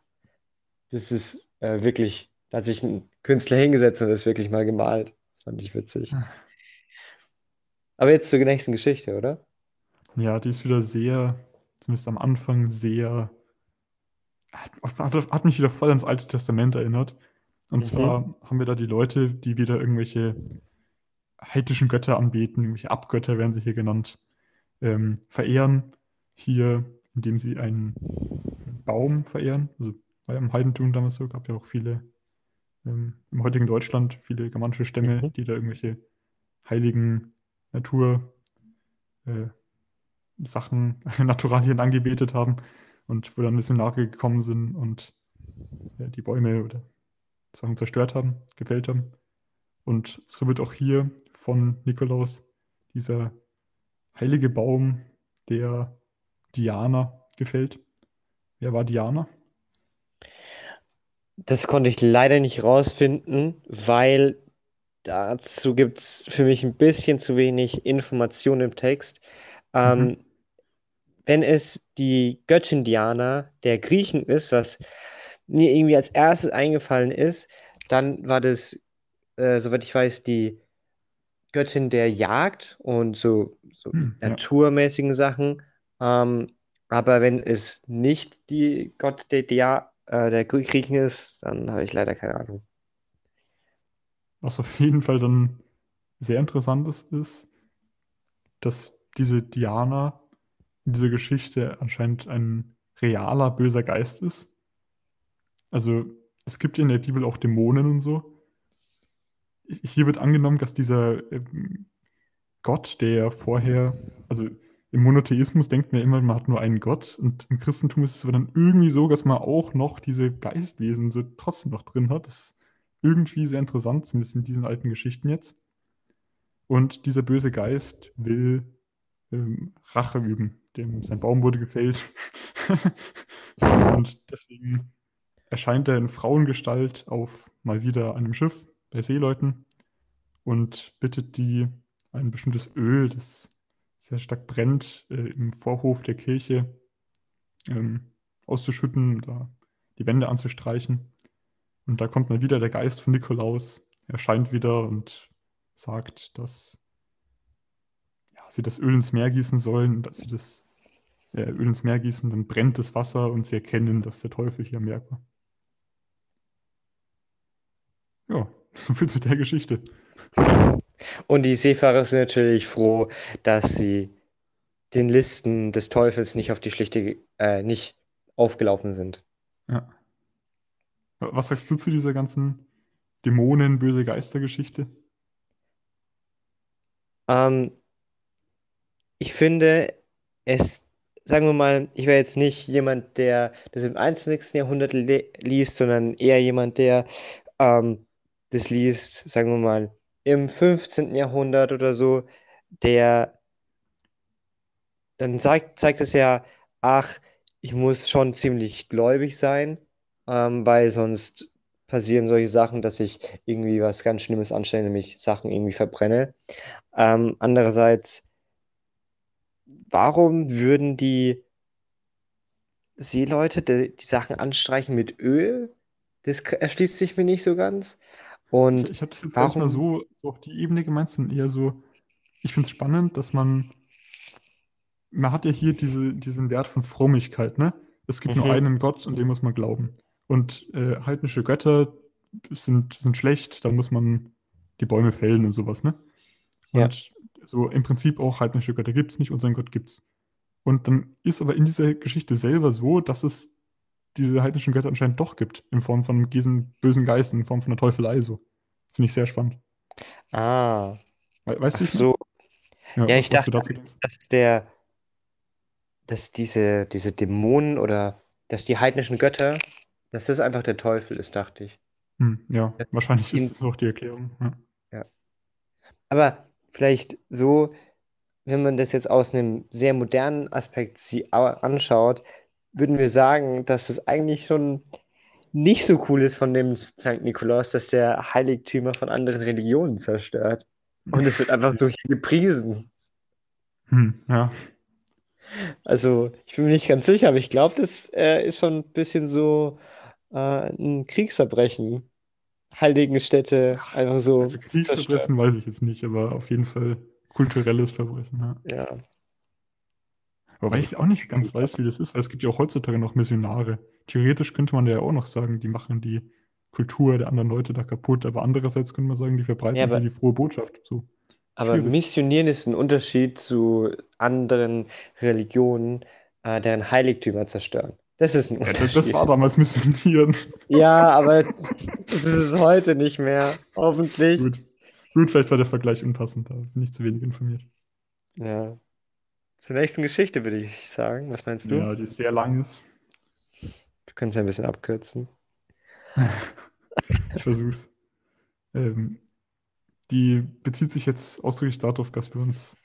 das ist äh, wirklich, da hat sich ein Künstler hingesetzt und das wirklich mal gemalt. Fand ich witzig. Aber jetzt zur nächsten Geschichte, oder? Ja, die ist wieder sehr, zumindest am Anfang, sehr, hat, hat, hat mich wieder voll ans Alte Testament erinnert. Und Mhm. zwar haben wir da die Leute, die wieder irgendwelche heidnischen Götter anbeten, irgendwelche Abgötter werden sie hier genannt, ähm, verehren. Hier, indem sie einen Baum verehren. Also war ja im Heidentum damals so, gab ja auch viele, ähm, im heutigen Deutschland, viele germanische Stämme, Mhm. die da irgendwelche heiligen Natur, äh, Sachen, Naturalien angebetet haben und wo dann Missionare gekommen sind und ja, die Bäume oder Sachen zerstört haben, gefällt haben. Und so wird auch hier von Nikolaus dieser heilige Baum der Diana gefällt. Wer war Diana? Das konnte ich leider nicht rausfinden, weil dazu gibt es für mich ein bisschen zu wenig Information im Text. Mhm. Ähm, wenn es die Göttin Diana der Griechen ist, was mir irgendwie als erstes eingefallen ist, dann war das, äh, soweit ich weiß, die Göttin der Jagd und so, so Hm, ja. naturmäßigen Sachen. Ähm, aber wenn es nicht die Gott der, Dia, äh, der Griechen ist, dann habe ich leider keine Ahnung. Was auf jeden Fall dann sehr interessant ist, ist, dass diese Diana in dieser Geschichte anscheinend ein realer böser Geist ist. Also es gibt ja in der Bibel auch Dämonen und so. Hier wird angenommen, dass dieser ähm, Gott, der vorher, also im Monotheismus denkt man immer, man hat nur einen Gott und im Christentum ist es aber dann irgendwie so, dass man auch noch diese Geistwesen so trotzdem noch drin hat. Das ist irgendwie sehr interessant, zumindest in diesen alten Geschichten jetzt. Und dieser böse Geist will ähm, Rache üben. Dem, sein Baum wurde gefällt. und deswegen erscheint er in Frauengestalt auf mal wieder einem Schiff bei Seeleuten und bittet die, ein bestimmtes Öl, das sehr stark brennt, äh, im Vorhof der Kirche ähm, auszuschütten, da die Wände anzustreichen. Und da kommt mal wieder der Geist von Nikolaus, erscheint wieder und sagt, dass ja, sie das Öl ins Meer gießen sollen, dass sie das äh, Öl ins Meer gießen, dann brennt das Wasser und sie erkennen, dass der Teufel hier am Werk war. Ja, so viel zu der Geschichte. Und die Seefahrer sind natürlich froh, dass sie den Listen des Teufels nicht auf die schlichte, äh, nicht aufgelaufen sind. Ja. Was sagst du zu dieser ganzen Dämonen, böse Geistergeschichte? Ähm, ich finde es, sagen wir mal, ich wäre jetzt nicht jemand, der das im 21. Jahrhundert liest, sondern eher jemand, der ähm, das liest, sagen wir mal, im 15. Jahrhundert oder so, der dann zeigt, zeigt es ja, ach, ich muss schon ziemlich gläubig sein, ähm, weil sonst passieren solche Sachen, dass ich irgendwie was ganz Schlimmes anstelle, nämlich Sachen irgendwie verbrenne. Ähm, andererseits, warum würden die Seeleute die, die Sachen anstreichen mit Öl? Das erschließt sich mir nicht so ganz. Und ich, ich habe das jetzt nicht mal so, so auf die Ebene gemeint, sondern eher so, ich finde es spannend, dass man, man hat ja hier diese, diesen Wert von Frömmigkeit, ne? Es gibt mhm. nur einen Gott und dem muss man glauben. Und äh, heidnische Götter sind, sind schlecht, da muss man die Bäume fällen und sowas, ne? Und ja. so im Prinzip auch heidnische Götter gibt es nicht, unseren Gott gibt es. Und dann ist aber in dieser Geschichte selber so, dass es diese heidnischen Götter anscheinend doch gibt, in Form von diesen bösen Geisten, in Form von der Teufelei so. Finde ich sehr spannend. Ah. We weißt du, so. Ja, ja ich dachte, dass der, dass diese, diese Dämonen oder dass die heidnischen Götter, dass das einfach der Teufel ist, dachte ich. Hm, ja, das wahrscheinlich ist das auch die Erklärung. Ja. ja. Aber vielleicht so, wenn man das jetzt aus einem sehr modernen Aspekt anschaut, würden wir sagen, dass es eigentlich schon nicht so cool ist von dem St. Nikolaus, dass der Heiligtümer von anderen Religionen zerstört. Und es wird einfach so hier gepriesen. Hm, ja. Also, ich bin mir nicht ganz sicher, aber ich glaube, das äh, ist schon ein bisschen so äh, ein Kriegsverbrechen. Heiligenstädte einfach so. Also Kriegsverbrechen weiß ich jetzt nicht, aber auf jeden Fall kulturelles Verbrechen. Ja. ja. Wobei ich auch nicht ganz weiß, wie das ist, weil es gibt ja auch heutzutage noch Missionare. Theoretisch könnte man ja auch noch sagen, die machen die Kultur der anderen Leute da kaputt, aber andererseits könnte man sagen, die verbreiten ja, aber, die frohe Botschaft. So. Aber Schwierig. Missionieren ist ein Unterschied zu anderen Religionen, äh, deren Heiligtümer zerstören. Das ist ein Unterschied. Das war damals Missionieren. Ja, aber das ist heute nicht mehr. Hoffentlich. Gut. Gut, vielleicht war der Vergleich unpassend, da bin ich zu wenig informiert. Ja. Zur nächsten Geschichte würde ich sagen. Was meinst du? Ja, die sehr lang ist. Können es ja ein bisschen abkürzen. ich versuch's. Ähm, die bezieht sich jetzt ausdrücklich darauf, dass wir uns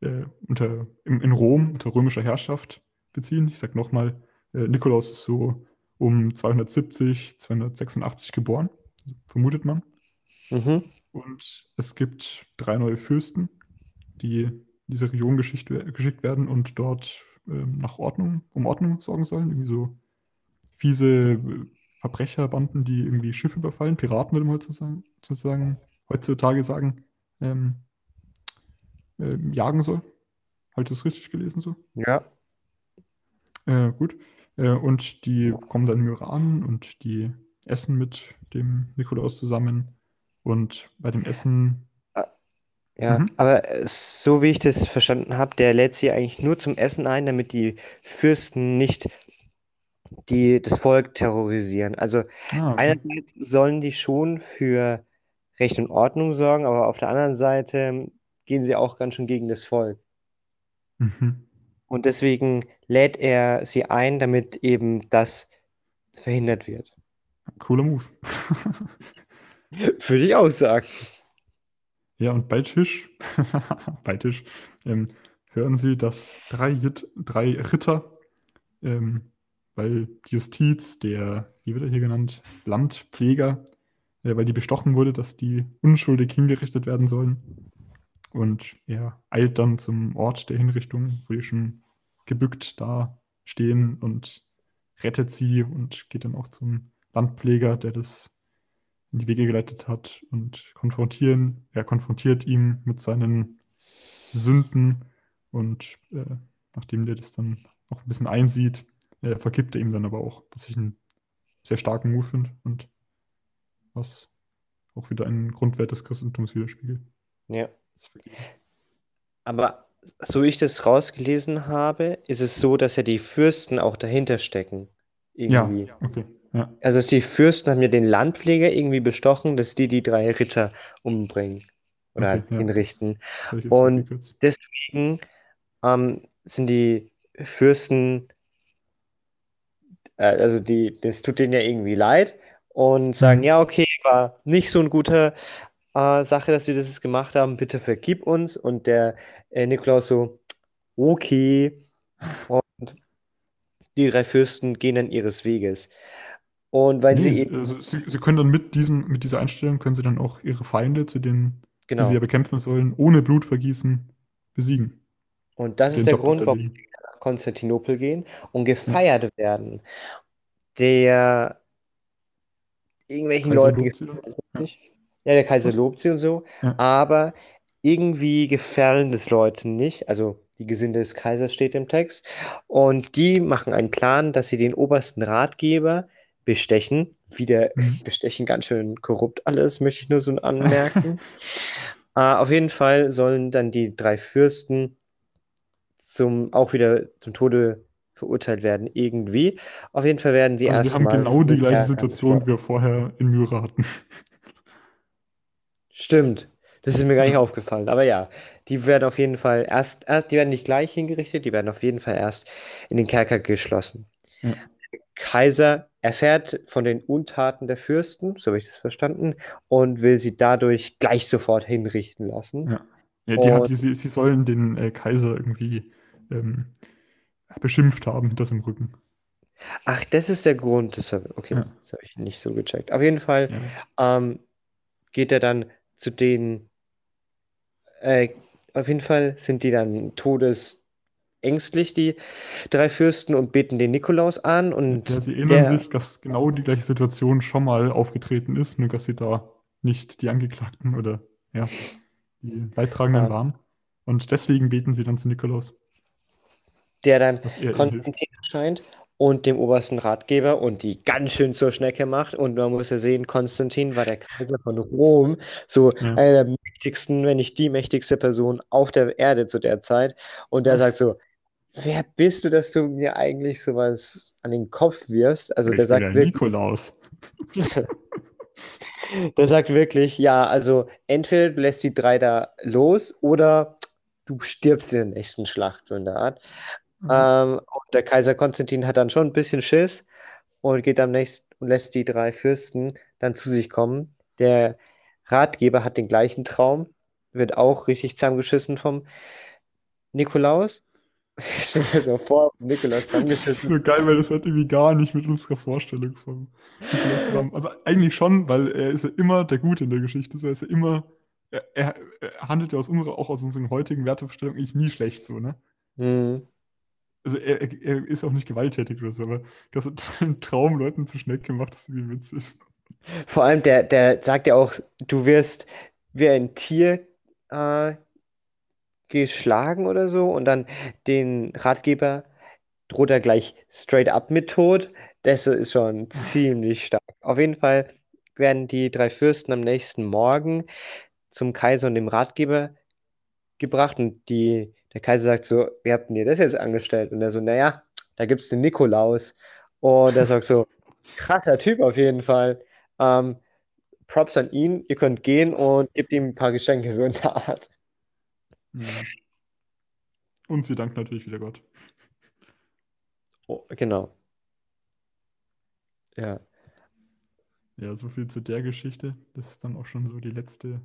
äh, unter, in, in, Rom unter römischer Herrschaft beziehen. Ich sag nochmal, äh, Nikolaus ist so um 270, 286 geboren, vermutet man. Mhm. Und es gibt drei neue Fürsten, die diese Region geschickt, geschickt werden und dort ähm, nach Ordnung, um Ordnung sorgen sollen. Irgendwie so fiese äh, Verbrecherbanden, die irgendwie Schiffe überfallen, Piraten würde man heutzutage, sozusagen, heutzutage sagen, ähm, äh, jagen soll. Halt das richtig gelesen so? Ja. Äh, gut. Äh, und die kommen dann im Iran und die essen mit dem Nikolaus zusammen. Und bei dem Essen ja, Mhm. aber äh, so wie ich das verstanden habe, der lädt sie eigentlich nur zum Essen ein, damit die Fürsten nicht die das Volk terrorisieren. Also Ah, okay. einerseits sollen die schon für Recht und Ordnung sorgen, aber auf der anderen Seite gehen sie auch ganz schön gegen das Volk. Mhm. Und deswegen lädt er sie ein, damit eben das verhindert wird. Cooler Move. Würde ich auch sagen. Ja, und bei Tisch, bei Tisch, ähm, hören Sie, dass drei, Jit- drei Ritter, ähm, weil die Justiz, der, wie wird er hier genannt, Landpfleger, äh, weil die bestochen wurde, dass die unschuldig hingerichtet werden sollen. Und er eilt dann zum Ort der Hinrichtung, wo die schon gebückt da stehen und rettet sie und geht dann auch zum Landpfleger, der das in die Wege geleitet hat und konfrontieren, er konfrontiert ihn mit seinen Sünden und äh, nachdem der das dann auch ein bisschen einsieht, äh, vergibt er ihm dann aber auch, was ich einen sehr starken Move finde und was auch wieder einen Grundwert des Christentums widerspiegelt. Ja. Aber so ich das rausgelesen habe, ist es so, dass ja die Fürsten auch dahinter stecken. Ja, Irgendwie. okay. Ja. Also dass die Fürsten haben ja den Landpfleger irgendwie bestochen, dass die die drei Ritter umbringen oder Okay, ja. hinrichten. Und deswegen ähm, sind die Fürsten, äh, also die, das tut denen ja irgendwie leid und sagen, Mhm. ja, okay, war nicht so eine gute äh, Sache, dass wir das jetzt gemacht haben, bitte vergib uns. Und der äh, Nikolaus so, okay. Und die drei Fürsten gehen dann ihres Weges. Und weil sie Nee, eben, also sie, sie können dann mit diesem, mit dieser Einstellung können sie dann auch ihre Feinde, zu denen, die sie ja genau. bekämpfen sollen, ohne Blutvergießen besiegen. Und das Den ist der Job Grund, warum die nach Konstantinopel gehen und Ja. gefeiert werden. Der irgendwelchen Kaiser Leuten sie Ja. nicht. Ja, der Kaiser Was? lobt sie und so, Ja. aber irgendwie gefallen das Leuten nicht. Also die Gesinde des Kaisers steht im Text. Und die machen einen Plan, dass sie den obersten Ratgeber bestechen. Wieder Mhm. bestechen ganz schön korrupt alles, möchte ich nur so anmerken. Äh, auf jeden Fall sollen dann die drei Fürsten zum, auch wieder zum Tode verurteilt werden, irgendwie. Auf jeden Fall werden die Also wir haben erstmal genau die gleiche Situation, wie wir vorher in Myra hatten. Stimmt. Das ist mir gar nicht aufgefallen. Aber ja, die werden auf jeden Fall erst, erst, die werden nicht gleich hingerichtet, die werden auf jeden Fall erst in den Kerker geschlossen. Ja. Kaiser erfährt von den Untaten der Fürsten, so habe ich das verstanden, und will sie dadurch gleich sofort hinrichten lassen. Ja. Ja, die hat, die, sie, sie sollen den äh, Kaiser irgendwie ähm, beschimpft haben hinter seinem Rücken. ach, das ist der Grund. Das hab, okay, Ja. das habe ich nicht so gecheckt. Auf jeden Fall Ja. ähm, geht er dann zu den, äh, auf jeden Fall sind die dann todesängstlich, die drei Fürsten, und beten den Nikolaus an. Ja, Und sie erinnern der, sich, dass genau die gleiche Situation schon mal aufgetreten ist, nur dass sie da nicht die Angeklagten oder ja, die Leidtragenden äh, waren. Und deswegen beten sie dann zu Nikolaus, der dann. Konstantin erscheint und dem obersten Ratgeber und die ganz schön zur Schnecke macht. Und man muss ja sehen, Konstantin war der Kaiser von Rom, so Ja. einer der mächtigsten, wenn nicht die mächtigste Person auf der Erde zu der Zeit. Und der sagt so, wer bist du, dass du mir eigentlich sowas an den Kopf wirfst? Also der Ich bin sagt der wirklich, Nikolaus. der sagt wirklich, ja, also entweder du lässt die drei da los oder du stirbst in der nächsten Schlacht, so in der Art. Mhm. Ähm, und der Kaiser Konstantin hat dann schon ein bisschen Schiss und geht am nächsten und lässt die drei Fürsten dann zu sich kommen. Der Ratgeber hat den gleichen Traum, wird auch richtig zusammengeschissen vom Nikolaus. Stell dir so vor, Nikolaus Das ist zusammengeschissen. so geil, weil das hat irgendwie gar nicht mit unserer Vorstellung vom Nikolaus zusammen. Also eigentlich schon, weil er ist ja immer der Gute in der Geschichte. So, er ist ja immer, er, er, er handelt ja aus unserer, auch aus unseren heutigen Wertevorstellungen eigentlich nie schlecht so, ne? Hm. Also er, er, er ist auch nicht gewalttätig oder so, aber dass er einen Traum Leuten zu Schnecke macht, ist irgendwie witzig. Vor allem, der, der sagt ja auch, du wirst wie ein Tier äh, geschlagen oder so und dann den Ratgeber droht er gleich straight up mit Tod. Das ist schon ziemlich stark. Auf jeden Fall werden die drei Fürsten am nächsten Morgen zum Kaiser und dem Ratgeber gebracht und die, der Kaiser sagt so, wie habt ihr das jetzt angestellt? Und er so, naja, da gibt es den Nikolaus Und er sagt so, krasser Typ auf jeden Fall. Ähm, Props an ihn, ihr könnt gehen und gebt ihm ein paar Geschenke, so in der Art. Mhm. Und sie dankt natürlich wieder Gott. Oh, genau. Ja. Ja, so viel zu der Geschichte. Das ist dann auch schon so die letzte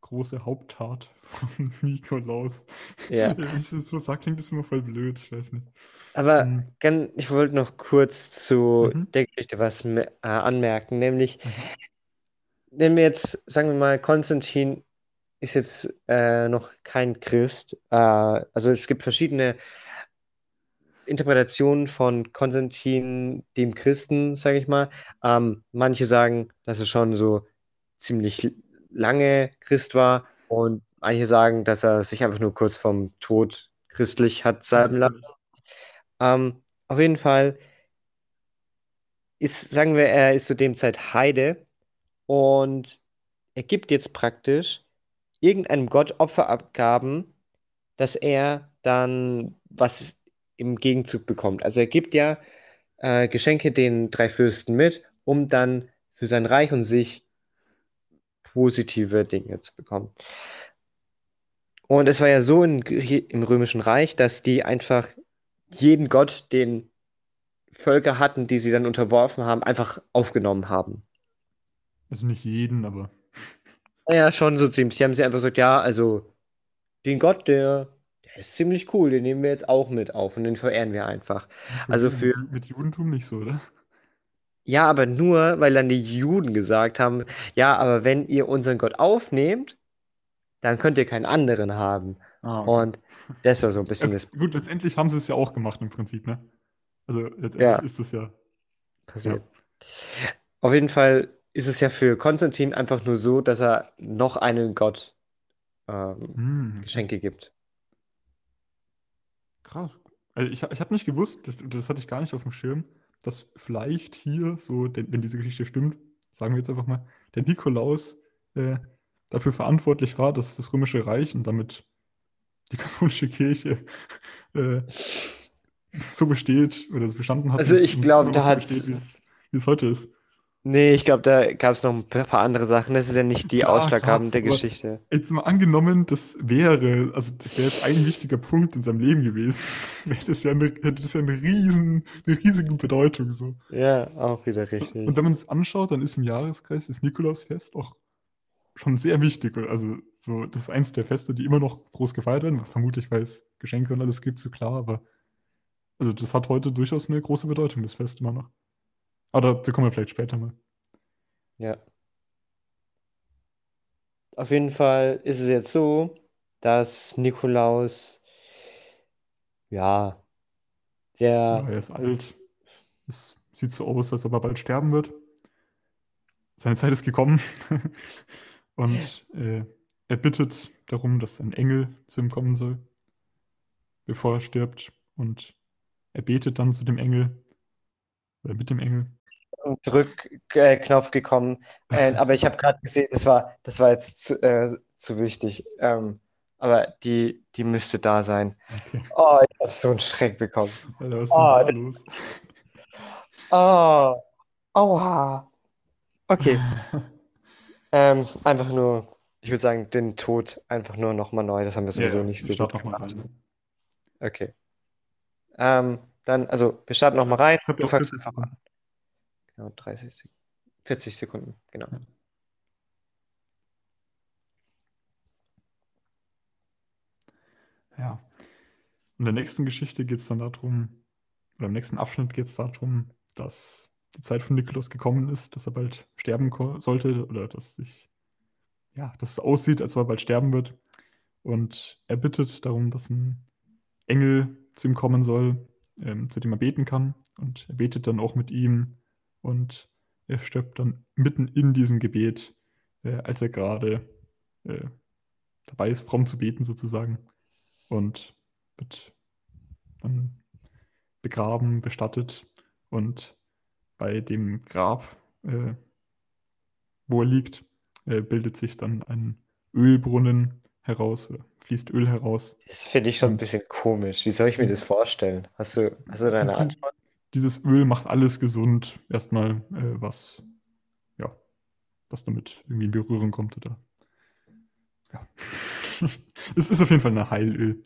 große Haupttat von Nikolaus. Ja. Wenn ich das so sage, klingt das immer voll blöd. Ich weiß nicht. Aber Mhm. gern, ich wollte noch kurz zu Mhm. der Geschichte was äh, anmerken, nämlich, wenn wir jetzt, sagen wir mal, Konstantin ist jetzt äh, noch kein Christ. Äh, also es gibt verschiedene Interpretationen von Konstantin, dem Christen, sage ich mal. Ähm, manche sagen, dass er schon so ziemlich lange Christ war und manche sagen, dass er sich einfach nur kurz vorm Tod christlich hat salben lassen. Ähm, auf jeden Fall ist, sagen wir, er ist zu dem Zeit Heide und er gibt jetzt praktisch irgendeinem Gott Opferabgaben, dass er dann was im Gegenzug bekommt. Also er gibt ja äh, Geschenke den drei Fürsten mit, um dann für sein Reich und sich positive Dinge zu bekommen. Und es war ja so in, im Römischen Reich, dass die einfach jeden Gott, den Völker hatten, die sie dann unterworfen haben, einfach aufgenommen haben. Also nicht jeden, aber Ja, schon so ziemlich. Die haben sie einfach gesagt, ja, also den Gott, der, der ist ziemlich cool, den nehmen wir jetzt auch mit auf und den verehren wir einfach. Also wen? für, Mit, Ju- mit Judentum nicht so, oder? ja, aber nur, weil dann die Juden gesagt haben, ja, aber wenn ihr unseren Gott aufnehmt, dann könnt ihr keinen anderen haben. Ah, okay. Und das war so ein bisschen das, gut, letztendlich haben sie es ja auch gemacht im Prinzip, ne? Also letztendlich ja, ist es ja, ja. passiert. Auf jeden Fall ist es ja für Konstantin einfach nur so, dass er noch einen Gott ähm, Hm. Geschenke gibt. Krass. Also ich, ich habe nicht gewusst, das, das hatte ich gar nicht auf dem Schirm, dass vielleicht hier, so, denn, wenn diese Geschichte stimmt, sagen wir jetzt einfach mal, der Nikolaus äh, dafür verantwortlich war, dass das Römische Reich und damit die katholische Kirche äh, so besteht oder es bestanden hat Also ich glaube, da besteht, es, wie es heute ist. Nee, ich glaube, da gab es noch ein paar andere Sachen. Das ist ja nicht die klar, ausschlaggebende aber Geschichte. jetzt mal angenommen, das wäre, also das wäre jetzt ein wichtiger Punkt in seinem Leben gewesen, wäre das ja eine, hätte das ja eine riesen, eine riesige Bedeutung so. Ja, auch wieder Und richtig. wenn man es anschaut, dann ist im Jahreskreis das Nikolausfest auch schon sehr wichtig. Also so, das ist eins der Feste, die immer noch groß gefeiert werden, vermutlich weil es Geschenke und alles gibt, so klar, aber also das hat heute durchaus eine große Bedeutung, das Fest immer noch. Aber dazu kommen wir vielleicht später mal. Ja. Auf jeden Fall ist es jetzt so, dass Nikolaus, ja, Ja, der, er ist alt. Es sieht so aus, als ob er bald sterben wird. Seine Zeit ist gekommen. Und äh, er bittet darum, dass ein Engel zu ihm kommen soll, bevor er stirbt. Und er betet dann zu dem Engel oder mit dem Engel. Zurückknopf gekommen. Äh, aber ich habe gerade gesehen, das war, das war jetzt zu, äh, zu wichtig. Ähm, aber die, die müsste da sein. Okay. Oh, ich habe so einen Schreck bekommen. Alter, was denn Oh, das, los? oh, aua. Okay. Ähm, einfach nur, ich würde sagen, den Tod einfach nur nochmal neu. Das haben wir sowieso ja, nicht so gut gemacht. rein. Okay. Ähm, dann, also, wir starten nochmal rein. Du fängst 40 einfach an. Genau, 30 Sekunden. 40 Sekunden, genau. Ja. In der nächsten Geschichte geht es dann darum, oder im nächsten Abschnitt geht es darum, dass die Zeit von Nikolaus gekommen ist, dass er bald sterben sollte oder dass sich, ja, dass es aussieht, als ob er bald sterben wird. Und er bittet darum, dass ein Engel zu ihm kommen soll, ähm, zu dem er beten kann. Und er betet dann auch mit ihm und er stirbt dann mitten in diesem Gebet, äh, als er gerade äh, dabei ist, fromm zu beten sozusagen. Und wird dann begraben, bestattet und bei dem Grab, äh, wo er liegt, äh, bildet sich dann ein Ölbrunnen heraus oder fließt Öl heraus. Das finde ich schon ein bisschen komisch. Wie soll ich mir das vorstellen? Hast du, hast du da eine das, Antwort? Dieses Öl macht alles gesund. Erstmal äh, was, ja, was damit irgendwie in Berührung kommt oder. Ja. es ist auf jeden Fall ein Heilöl.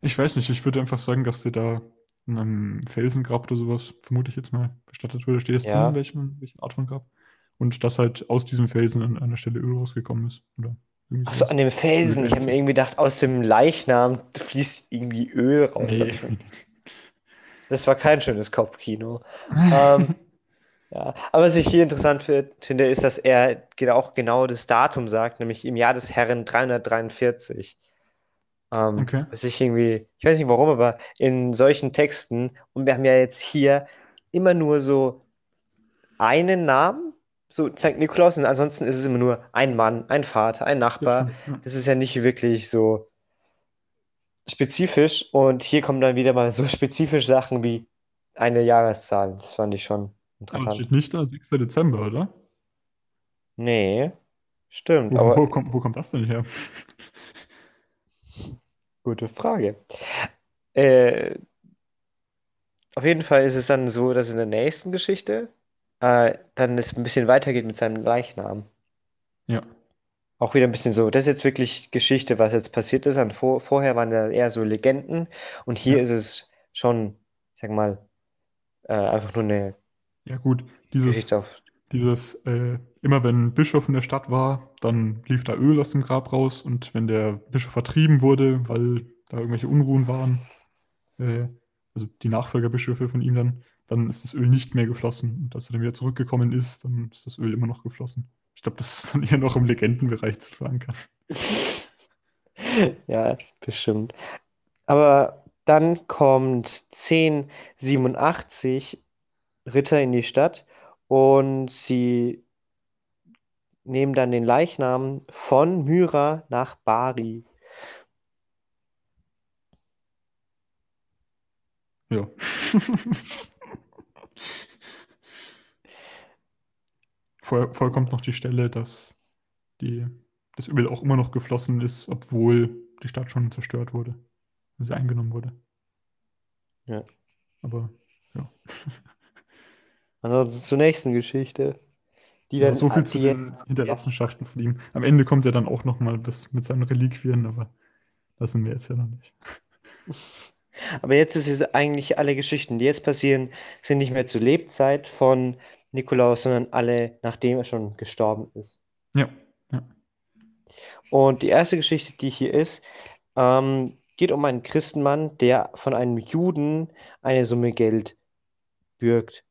Ich weiß nicht, ich würde einfach sagen, dass der da in einem Felsengrab oder sowas, vermute ich jetzt mal, bestattet wurde. Steht das Ja. drin, welche, welche Art von Grab? Und dass halt aus diesem Felsen an einer Stelle Öl rausgekommen ist. Oder irgendwie Achso, an dem Felsen. Ich habe mir irgendwie gedacht, aus dem Leichnam fließt irgendwie Öl raus. Nee. Das war kein schönes Kopfkino. Ähm, ja. Aber was ich hier interessant fi- finde, ist, dass er auch genau das Datum sagt, nämlich im Jahr des Herrn 343. Ähm, Okay. was ich irgendwie, ich weiß nicht warum, aber in solchen Texten, und wir haben ja jetzt hier immer nur so einen Namen, so St. Nikolaus, und ansonsten ist es immer nur ein Mann, ein Vater, ein Das Nachbar. stimmt, ja. Das ist ja nicht wirklich so spezifisch. Und hier kommen dann wieder mal so spezifische Sachen wie eine Jahreszahl. Das fand ich schon Aber interessant. steht nicht da 6. Dezember, oder? Nee, stimmt, Wo, aber wo, kommt, wo kommt das denn her? gute Frage. Äh, auf jeden Fall ist es dann so, dass in der nächsten Geschichte äh, dann es ein bisschen weitergeht mit seinem Leichnam. Ja. Auch wieder ein bisschen so, das ist jetzt wirklich Geschichte, was jetzt passiert ist. Und vor, vorher waren da eher so Legenden und hier Ja. ist es schon, ich sag mal, äh, einfach nur eine Ja, gut. Dieses, Geschichte auf. dieses äh, immer wenn ein Bischof in der Stadt war, dann lief da Öl aus dem Grab raus und wenn der Bischof vertrieben wurde, weil da irgendwelche Unruhen waren, äh, also die Nachfolgerbischöfe von ihm dann, dann ist das Öl nicht mehr geflossen. Und als er dann wieder zurückgekommen ist, dann ist das Öl immer noch geflossen. Ich glaube, das ist dann eher noch im Legendenbereich zu verankern. Ja, bestimmt. Aber dann kommt 1087 Ritter in die Stadt und sie nehmen dann den Leichnam von Myra nach Bari. Ja. Vorher, vorher kommt noch die Stelle, dass die, das Öl auch immer noch geflossen ist, obwohl die Stadt schon zerstört wurde, sie eingenommen wurde. Ja. Aber ja. Also zur nächsten Geschichte, die Ja, dann so viel zu den Hinterlassenschaften von ihm. Am Ende kommt er dann auch noch mal was mit seinen Reliquien, aber das sind wir jetzt ja noch nicht. Aber jetzt ist es eigentlich alle Geschichten, die jetzt passieren, sind nicht mehr zur Lebzeit von Nikolaus, sondern alle, nachdem er schon gestorben ist. Ja, ja. Und die erste Geschichte, die hier ist, ähm, geht um einen Christenmann, der von einem Juden eine Summe Geld bürgt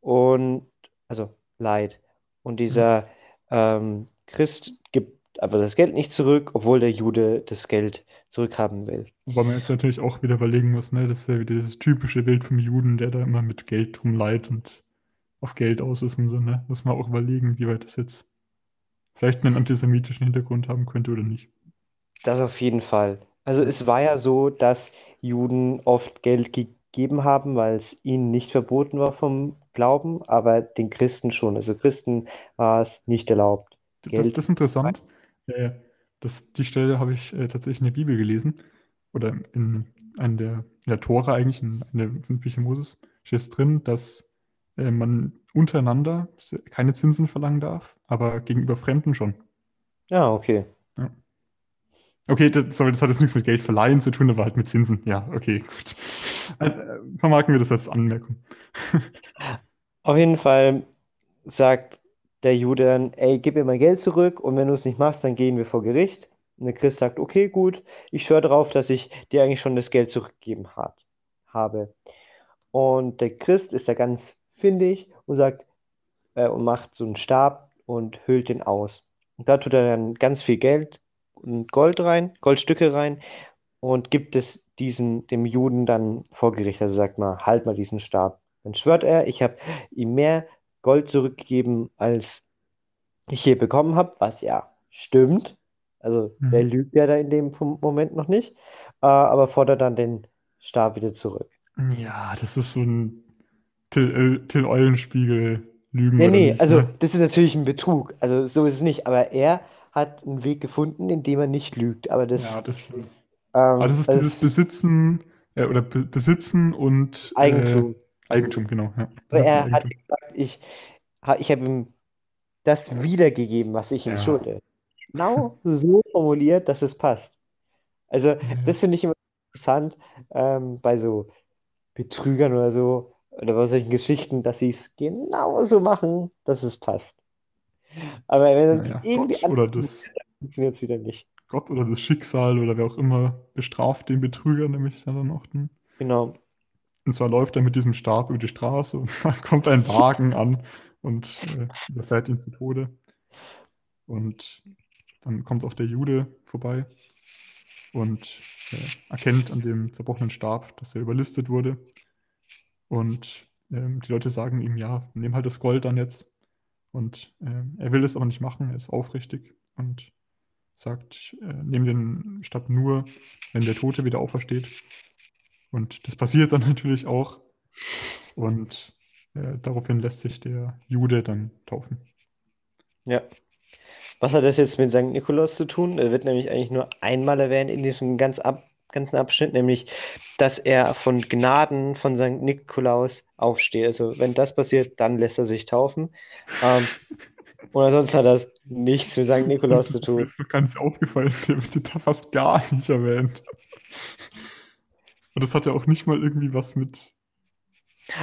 und also leiht. Und dieser ähm, Christ gibt aber das Geld nicht zurück, obwohl der Jude das Geld zurückhaben will. Wobei man jetzt natürlich auch wieder überlegen muss, ne? Das ist ja wieder dieses typische Bild vom Juden, der da immer mit Geld rumleiht und auf Geld aus ist und so, ne? Muss man auch überlegen, wie weit das jetzt vielleicht einen antisemitischen Hintergrund haben könnte oder nicht. Das auf jeden Fall. Also es war ja so, dass Juden oft Geld gegeben haben, weil es ihnen nicht verboten war vom Glauben, aber den Christen schon. Also Christen war es nicht erlaubt. Das, das ist interessant. Äh, das, die Stelle habe ich äh, tatsächlich in der Bibel gelesen. Oder in einer der, in der Tora eigentlich, in einer der Bücher Moses, steht es drin, dass äh, man untereinander keine Zinsen verlangen darf, aber gegenüber Fremden schon. Ja, okay. Okay, das, sorry, das hat jetzt nichts mit Geld verleihen zu tun, aber halt mit Zinsen. Ja, okay, gut. Also, äh, vermarkten wir das als Anmerkung. Auf jeden Fall sagt der Jude dann, ey, gib mir mein Geld zurück und wenn du es nicht machst, dann gehen wir vor Gericht. Und der Christ sagt, okay, gut, ich schwöre darauf, dass ich dir eigentlich schon das Geld zurückgegeben hat, habe. Und der Christ ist da ganz findig und sagt, äh, und macht so einen Stab und hüllt den aus. Und da tut er dann ganz viel Geld und Gold rein, Goldstücke rein und gibt es diesen, dem Juden dann vor Gericht. Also sagt mal, halt mal diesen Stab. Dann schwört er, ich habe ihm mehr Gold zurückgegeben, als ich hier bekommen habe, was ja stimmt. Also Mhm. der lügt ja da in dem Moment noch nicht, äh, aber fordert dann den Stab wieder zurück. Ja, das ist so ein Till, äh, Till Eulenspiegel Lügen Nee, nee, nicht, also ne? das ist natürlich ein Betrug. Also so ist es nicht. Aber er hat einen Weg gefunden, in dem er nicht lügt. Aber das, Ja, das stimmt. ähm, Aber das ist also, dieses Besitzen äh, oder be besitzen und äh, Eigentum. Eigentum, genau. Ja. Besitzen er hat Eigentum. gesagt, ich, ich habe ihm das wiedergegeben, was ich ihm Ja. schulde. Genau so formuliert, dass es passt. Also, Ja. das finde ich immer interessant ähm, bei so Betrügern oder so, oder bei solchen Geschichten, dass sie es genauso machen, dass es passt. Aber wenn es Naja, irgendwie Gott oder das, funktioniert es wieder nicht. Gott oder das Schicksal oder wer auch immer bestraft den Betrüger nämlich dann auch. Ne? Genau. Und zwar läuft er mit diesem Stab über die Straße und dann kommt ein Wagen an und äh, überfährt ihn zu Tode. Und dann kommt auch der Jude vorbei und äh, erkennt an dem zerbrochenen Stab, dass er überlistet wurde. Und ähm, die Leute sagen ihm, ja, nimm halt das Gold dann jetzt. Und ähm, er will es aber nicht machen, er ist aufrichtig und sagt, äh, nehme den Stab nur, wenn der Tote wieder aufersteht. Und das passiert dann natürlich auch. Und äh, daraufhin lässt sich der Jude dann taufen. Ja. Was hat das jetzt mit St. Nikolaus zu tun? Er wird nämlich eigentlich nur einmal erwähnt in diesem ganz ab, ganzen Abschnitt, nämlich, dass er von Gnaden von St. Nikolaus aufsteht. Also, wenn das passiert, dann lässt er sich taufen. Ähm, und ansonsten hat das nichts mit St. Nikolaus das zu tun. ist mir gar nicht aufgefallen, der wird da fast gar nicht erwähnt. Und das hat ja auch nicht mal irgendwie was mit.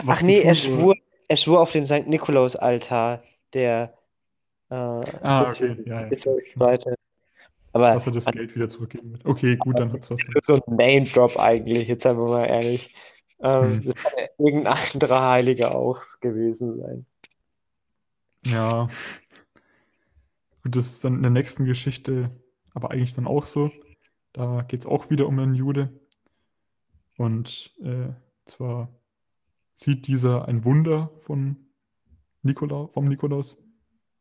was Ach nee, tun, er oder? schwur, er schwur auf den St. Nikolaus-Altar, der äh, Ah, okay, ja, ja. ist stimmt, der stimmt. zweite. Aber Dass er das Geld wieder zurückgeben wird. Okay, gut, dann hat es was damit. so ein Name-Drop eigentlich, jetzt wir mal ehrlich. Ähm, Hm. das kann ja irgendein anderer Heiliger auch gewesen sein. Ja. Gut, das ist dann in der nächsten Geschichte, aber eigentlich dann auch so. Da geht es auch wieder um einen Jude. Und äh, zwar sieht dieser ein Wunder von Nikola, vom Nikolaus.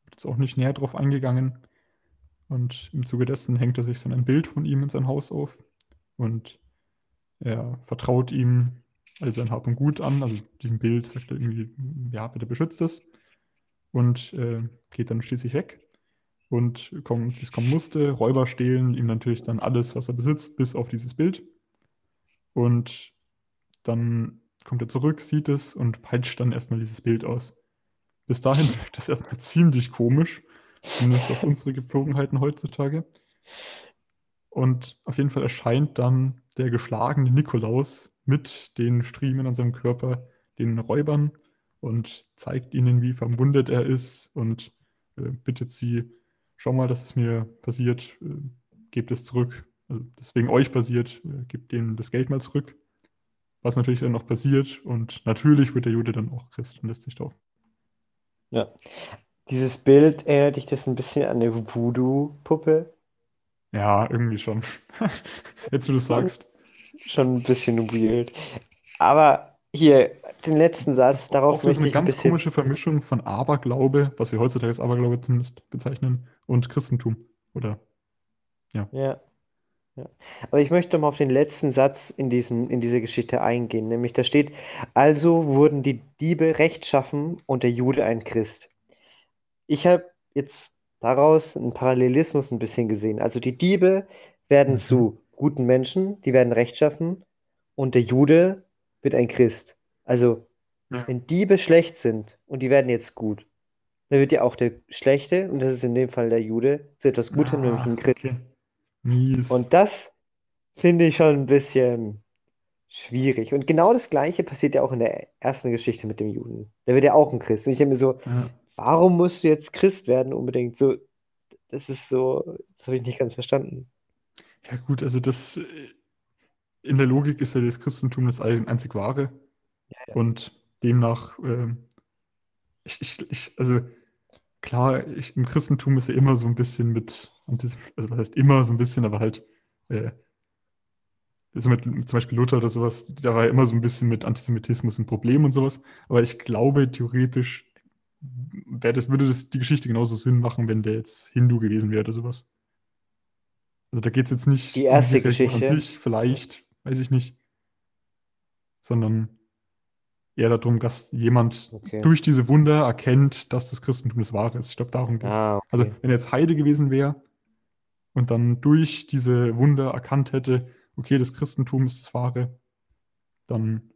Wird jetzt auch nicht näher drauf eingegangen. Und im Zuge dessen hängt er sich dann ein Bild von ihm in sein Haus auf. Und er vertraut ihm all sein Hab und Gut an. Also diesem Bild sagt er irgendwie, ja, bitte beschützt es. Und äh, geht dann schließlich weg. Und kommt, wie es kommen musste, Räuber stehlen ihm natürlich dann alles, was er besitzt, bis auf dieses Bild. Und dann kommt er zurück, sieht es und peitscht dann erstmal dieses Bild aus. Bis dahin wirkt das erstmal ziemlich komisch, zumindest auf unsere Gepflogenheiten heutzutage. Und auf jeden Fall erscheint dann der geschlagene Nikolaus mit den Striemen an seinem Körper den Räubern und zeigt ihnen, wie verwundet er ist und äh, bittet sie, schau mal, dass es mir passiert, äh, gebt es zurück. Also deswegen euch passiert, äh, gebt denen das Geld mal zurück. Was natürlich dann noch passiert und natürlich wird der Jude dann auch Christ und lässt sich taufen. Ja. Dieses Bild erinnert dich das ein bisschen an eine Voodoo-Puppe? Ja, irgendwie schon. Jetzt, wo du es sagst. Schon ein bisschen weird. Aber hier, den letzten Satz, darauf Auch das ist eine ein ganz bisschen. komische Vermischung von Aberglaube, was wir heutzutage als Aberglaube zumindest bezeichnen, und Christentum. Oder Ja. Ja. Aber ich möchte mal auf den letzten Satz in diesem, in dieser Geschichte eingehen. Nämlich da steht, also wurden die Diebe rechtschaffen und der Jude ein Christ. Ich habe jetzt daraus einen Parallelismus ein bisschen gesehen. Also die Diebe werden Mhm. zu guten Menschen, die werden rechtschaffen und der Jude wird ein Christ. Also Ja. wenn Diebe schlecht sind und die werden jetzt gut, dann wird ja auch der Schlechte, und das ist in dem Fall der Jude, zu etwas Gutem, nämlich Ah, ein Christ. okay. Mies. Und das finde ich schon ein bisschen schwierig. Und genau das Gleiche passiert ja auch in der ersten Geschichte mit dem Juden. Der wird ja auch ein Christ. Und ich habe mir so, Ja. Warum musst du jetzt Christ werden unbedingt? So, das ist so, das habe ich nicht ganz verstanden. Ja, gut, also das äh, in der Logik ist ja das Christentum das ein- einzig wahre. ja. Und demnach, ähm, ich, ich, ich, also klar, ich, im Christentum ist ja immer so ein bisschen mit also was heißt immer so ein bisschen, aber halt, äh, so mit, zum Beispiel Luther oder sowas, da war ja immer so ein bisschen mit Antisemitismus ein Problem und sowas. Aber ich glaube, theoretisch wäre das, würde das die Geschichte genauso Sinn machen, wenn der jetzt Hindu gewesen wäre oder sowas. Also da geht es jetzt nicht Die um erste Religion an Geschichte. sich, vielleicht, weiß ich nicht, sondern eher darum, dass jemand Okay. durch diese Wunder erkennt, dass das Christentum das Wahre ist. Ich glaube, darum geht es. Ah, Also, okay. wenn er jetzt Heide gewesen wäre und dann durch diese Wunder erkannt hätte, okay, das Christentum ist das Wahre, dann.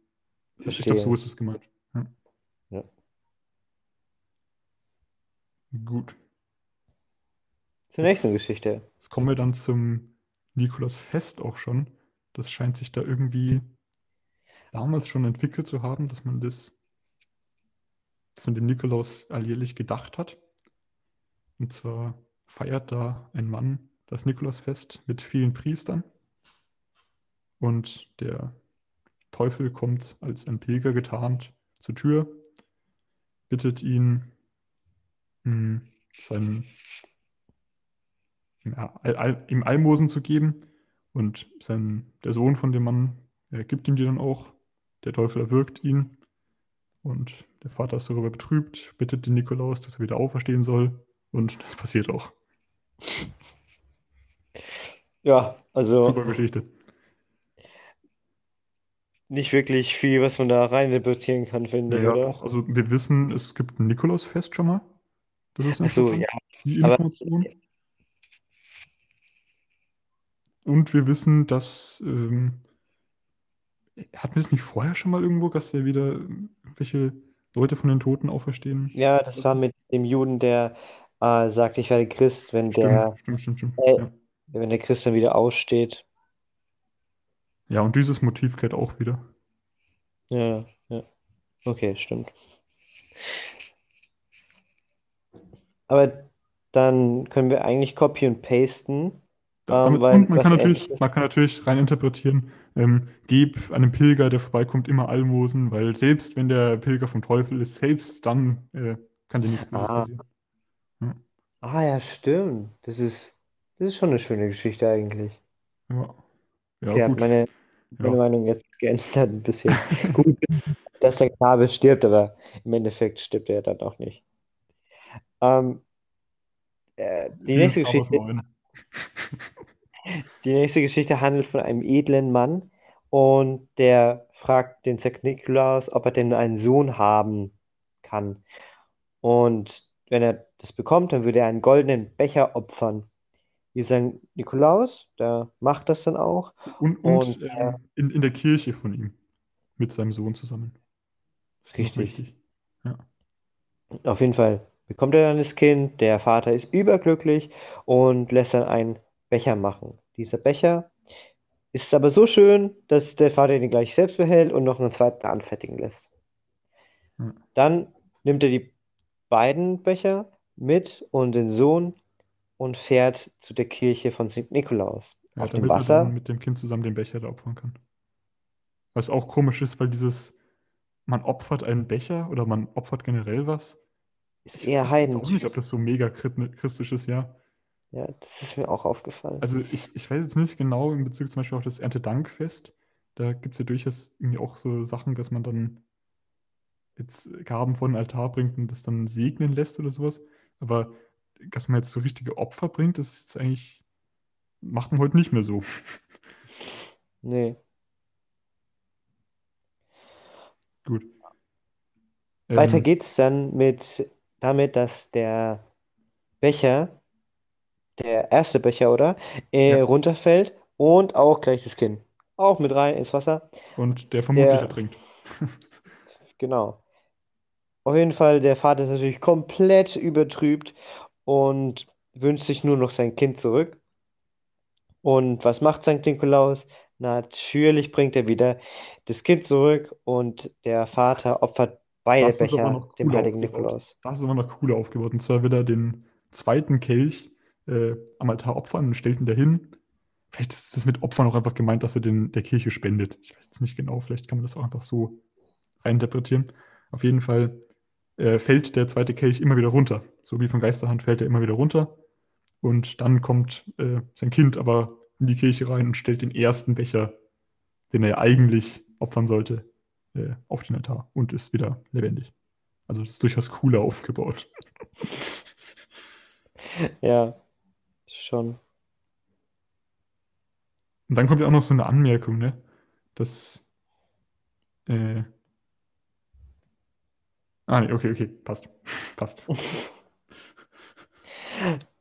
Ich Verstehe. glaube, so ist es gemeint. Ja. Ja. Gut. Zur nächsten Jetzt- Geschichte. Jetzt kommen wir dann zum Nikolausfest auch schon. Das scheint sich da irgendwie damals schon entwickelt zu haben, dass man das, dass man dem Nikolaus alljährlich gedacht hat. Und zwar feiert da ein Mann das Nikolausfest mit vielen Priestern. Und der Teufel kommt als ein Pilger getarnt zur Tür, bittet ihn, mh, seinen ja, Al Al ihm Almosen zu geben. Und sein, der Sohn von dem Mann äh, gibt ihm die dann auch. Der Teufel erwürgt ihn. Und der Vater ist darüber betrübt, bittet den Nikolaus, dass er wieder auferstehen soll. Und das passiert auch. Ja, also Super Geschichte. nicht wirklich viel, was man da reininterpretieren kann, finde ich, Ja, oder? doch. Also wir wissen, es gibt ein Nikolausfest schon mal. Das ist so, ja. Die Aber- Information. Und wir wissen, dass. Ähm, hatten wir es nicht vorher schon mal irgendwo, dass er wieder irgendwelche Leute von den Toten auferstehen? Ja, das war mit dem Juden, der äh, sagt, ich werde Christ, wenn der, Stimmt, stimmt, stimmt, stimmt. Äh, Ja. wenn der Christ dann wieder aussteht. ja, und dieses Motiv kehrt auch wieder. Ja, ja. Okay, stimmt. Aber dann können wir eigentlich copy und pasten. Da, Ähm, damit, weil und man kann natürlich, man kann natürlich rein interpretieren, ähm, gib einem Pilger, der vorbeikommt, immer Almosen, weil selbst wenn der Pilger vom Teufel ist, selbst dann äh, kann dir nichts Böses Ah. passieren. Ah ja, stimmt. Das ist, das ist schon eine schöne Geschichte eigentlich. Ja, ja Okay, gut. meine, meine Ja. Meinung jetzt geändert ein bisschen. Gut, dass der Knabe stirbt, aber im Endeffekt stirbt er dann auch nicht. Ähm, äh, die nächste Geschichte, 9. die nächste Geschichte handelt von einem edlen Mann und der fragt den Sankt Nikolaus, ob er denn einen Sohn haben kann. Und wenn er das bekommt, dann würde er einen goldenen Becher opfern. Wie Sankt Nikolaus, der macht das dann auch. Und, und, Und, ähm, in, in der Kirche von ihm. Mit seinem Sohn zusammen. Das ist noch Richtig. wichtig. Ja. Auf jeden Fall bekommt er dann das Kind, der Vater ist überglücklich und lässt dann einen Becher machen. Dieser Becher ist aber so schön, dass der Vater ihn gleich selbst behält und noch einen zweiten anfertigen lässt. Ja. Dann nimmt er die beiden Becher mit und den Sohn und fährt zu der Kirche von St. Nikolaus. Ja, Auf dem damit er Wasser, dann mit dem Kind zusammen den Becher da opfern kann. Was auch komisch ist, weil dieses, man opfert einen Becher oder man opfert generell was. Ist Ich eher weiß jetzt auch heidnisch. nicht, ob das so mega christlich ist, ja. Ja, das ist mir auch aufgefallen. Also ich, ich weiß jetzt nicht genau in Bezug zum Beispiel auf das Erntedankfest. Da gibt es ja durchaus irgendwie auch so Sachen, dass man dann jetzt Gaben vor den Altar bringt und das dann segnen lässt oder sowas. Aber dass man jetzt so richtige Opfer bringt, das ist jetzt eigentlich, macht man heute nicht mehr so. Nee. Gut. Weiter Ähm, geht's dann mit damit, dass der Becher, der erste Becher, oder? Äh, Ja. runterfällt und auch gleich das Kind. Auch mit rein ins Wasser. und der vermutlich Der- ertrinkt. Genau. Auf jeden Fall, der Vater ist natürlich komplett übertrübt und wünscht sich nur noch sein Kind zurück. Und was macht Sankt Nikolaus? Natürlich bringt er wieder das Kind zurück und der Vater opfert beide Das ist aber Becher noch dem cooler heiligen. Nikolaus. Das ist aber noch cooler aufgebaut. Und zwar will er den zweiten Kelch äh, am Altar opfern und stellt ihn dahin. Vielleicht ist das mit Opfern auch einfach gemeint, dass er den der Kirche spendet. Ich weiß jetzt nicht genau, vielleicht kann man das auch einfach so reininterpretieren. Auf jeden Fall äh, fällt der zweite Kelch immer wieder runter. So wie von Geisterhand fällt er immer wieder runter. Und dann kommt äh, sein Kind aber in die Kirche rein und stellt den ersten Becher, den er ja eigentlich opfern sollte, äh, auf den Altar und ist wieder lebendig. Also das ist durchaus cooler aufgebaut. Ja, schon. Und dann kommt ja auch noch so eine Anmerkung, ne? Dass. Äh, ah, nee, okay, okay, passt. Passt.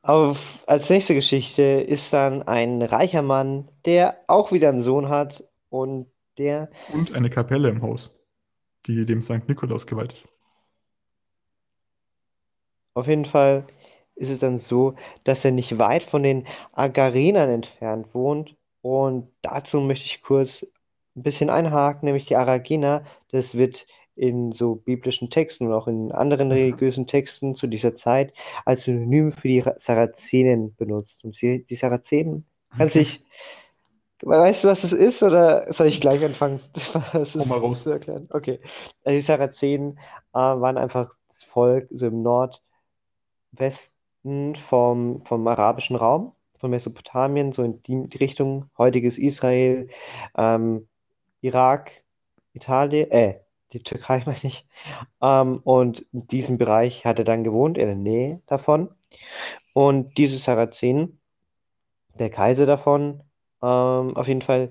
Auf, als nächste Geschichte ist dann ein reicher Mann, der auch wieder einen Sohn hat und der. Und eine Kapelle im Haus, die dem St. Nikolaus geweiht ist. Auf jeden Fall ist es dann so, dass er nicht weit von den Agarenern entfernt wohnt. Und dazu möchte ich kurz ein bisschen einhaken, nämlich die Aragener. Das wird in so biblischen Texten und auch in anderen religiösen Texten zu dieser Zeit als Synonym für die Sarazenen benutzt. Und die Sarazenen, kann Okay. sich, weißt du, was das ist, oder soll ich gleich anfangen, was es mal raus. zu erklären? Okay. Also die Sarazenen äh, waren einfach das Volk so im Nordwesten vom, vom arabischen Raum, von Mesopotamien, so in die, die Richtung heutiges Israel, ähm, Irak, Italien, äh, die Türkei meine ich. Ähm, und in diesem Bereich hat er dann gewohnt, in der Nähe davon. Und diese Sarazenen, der Kaiser davon, ähm, auf jeden Fall,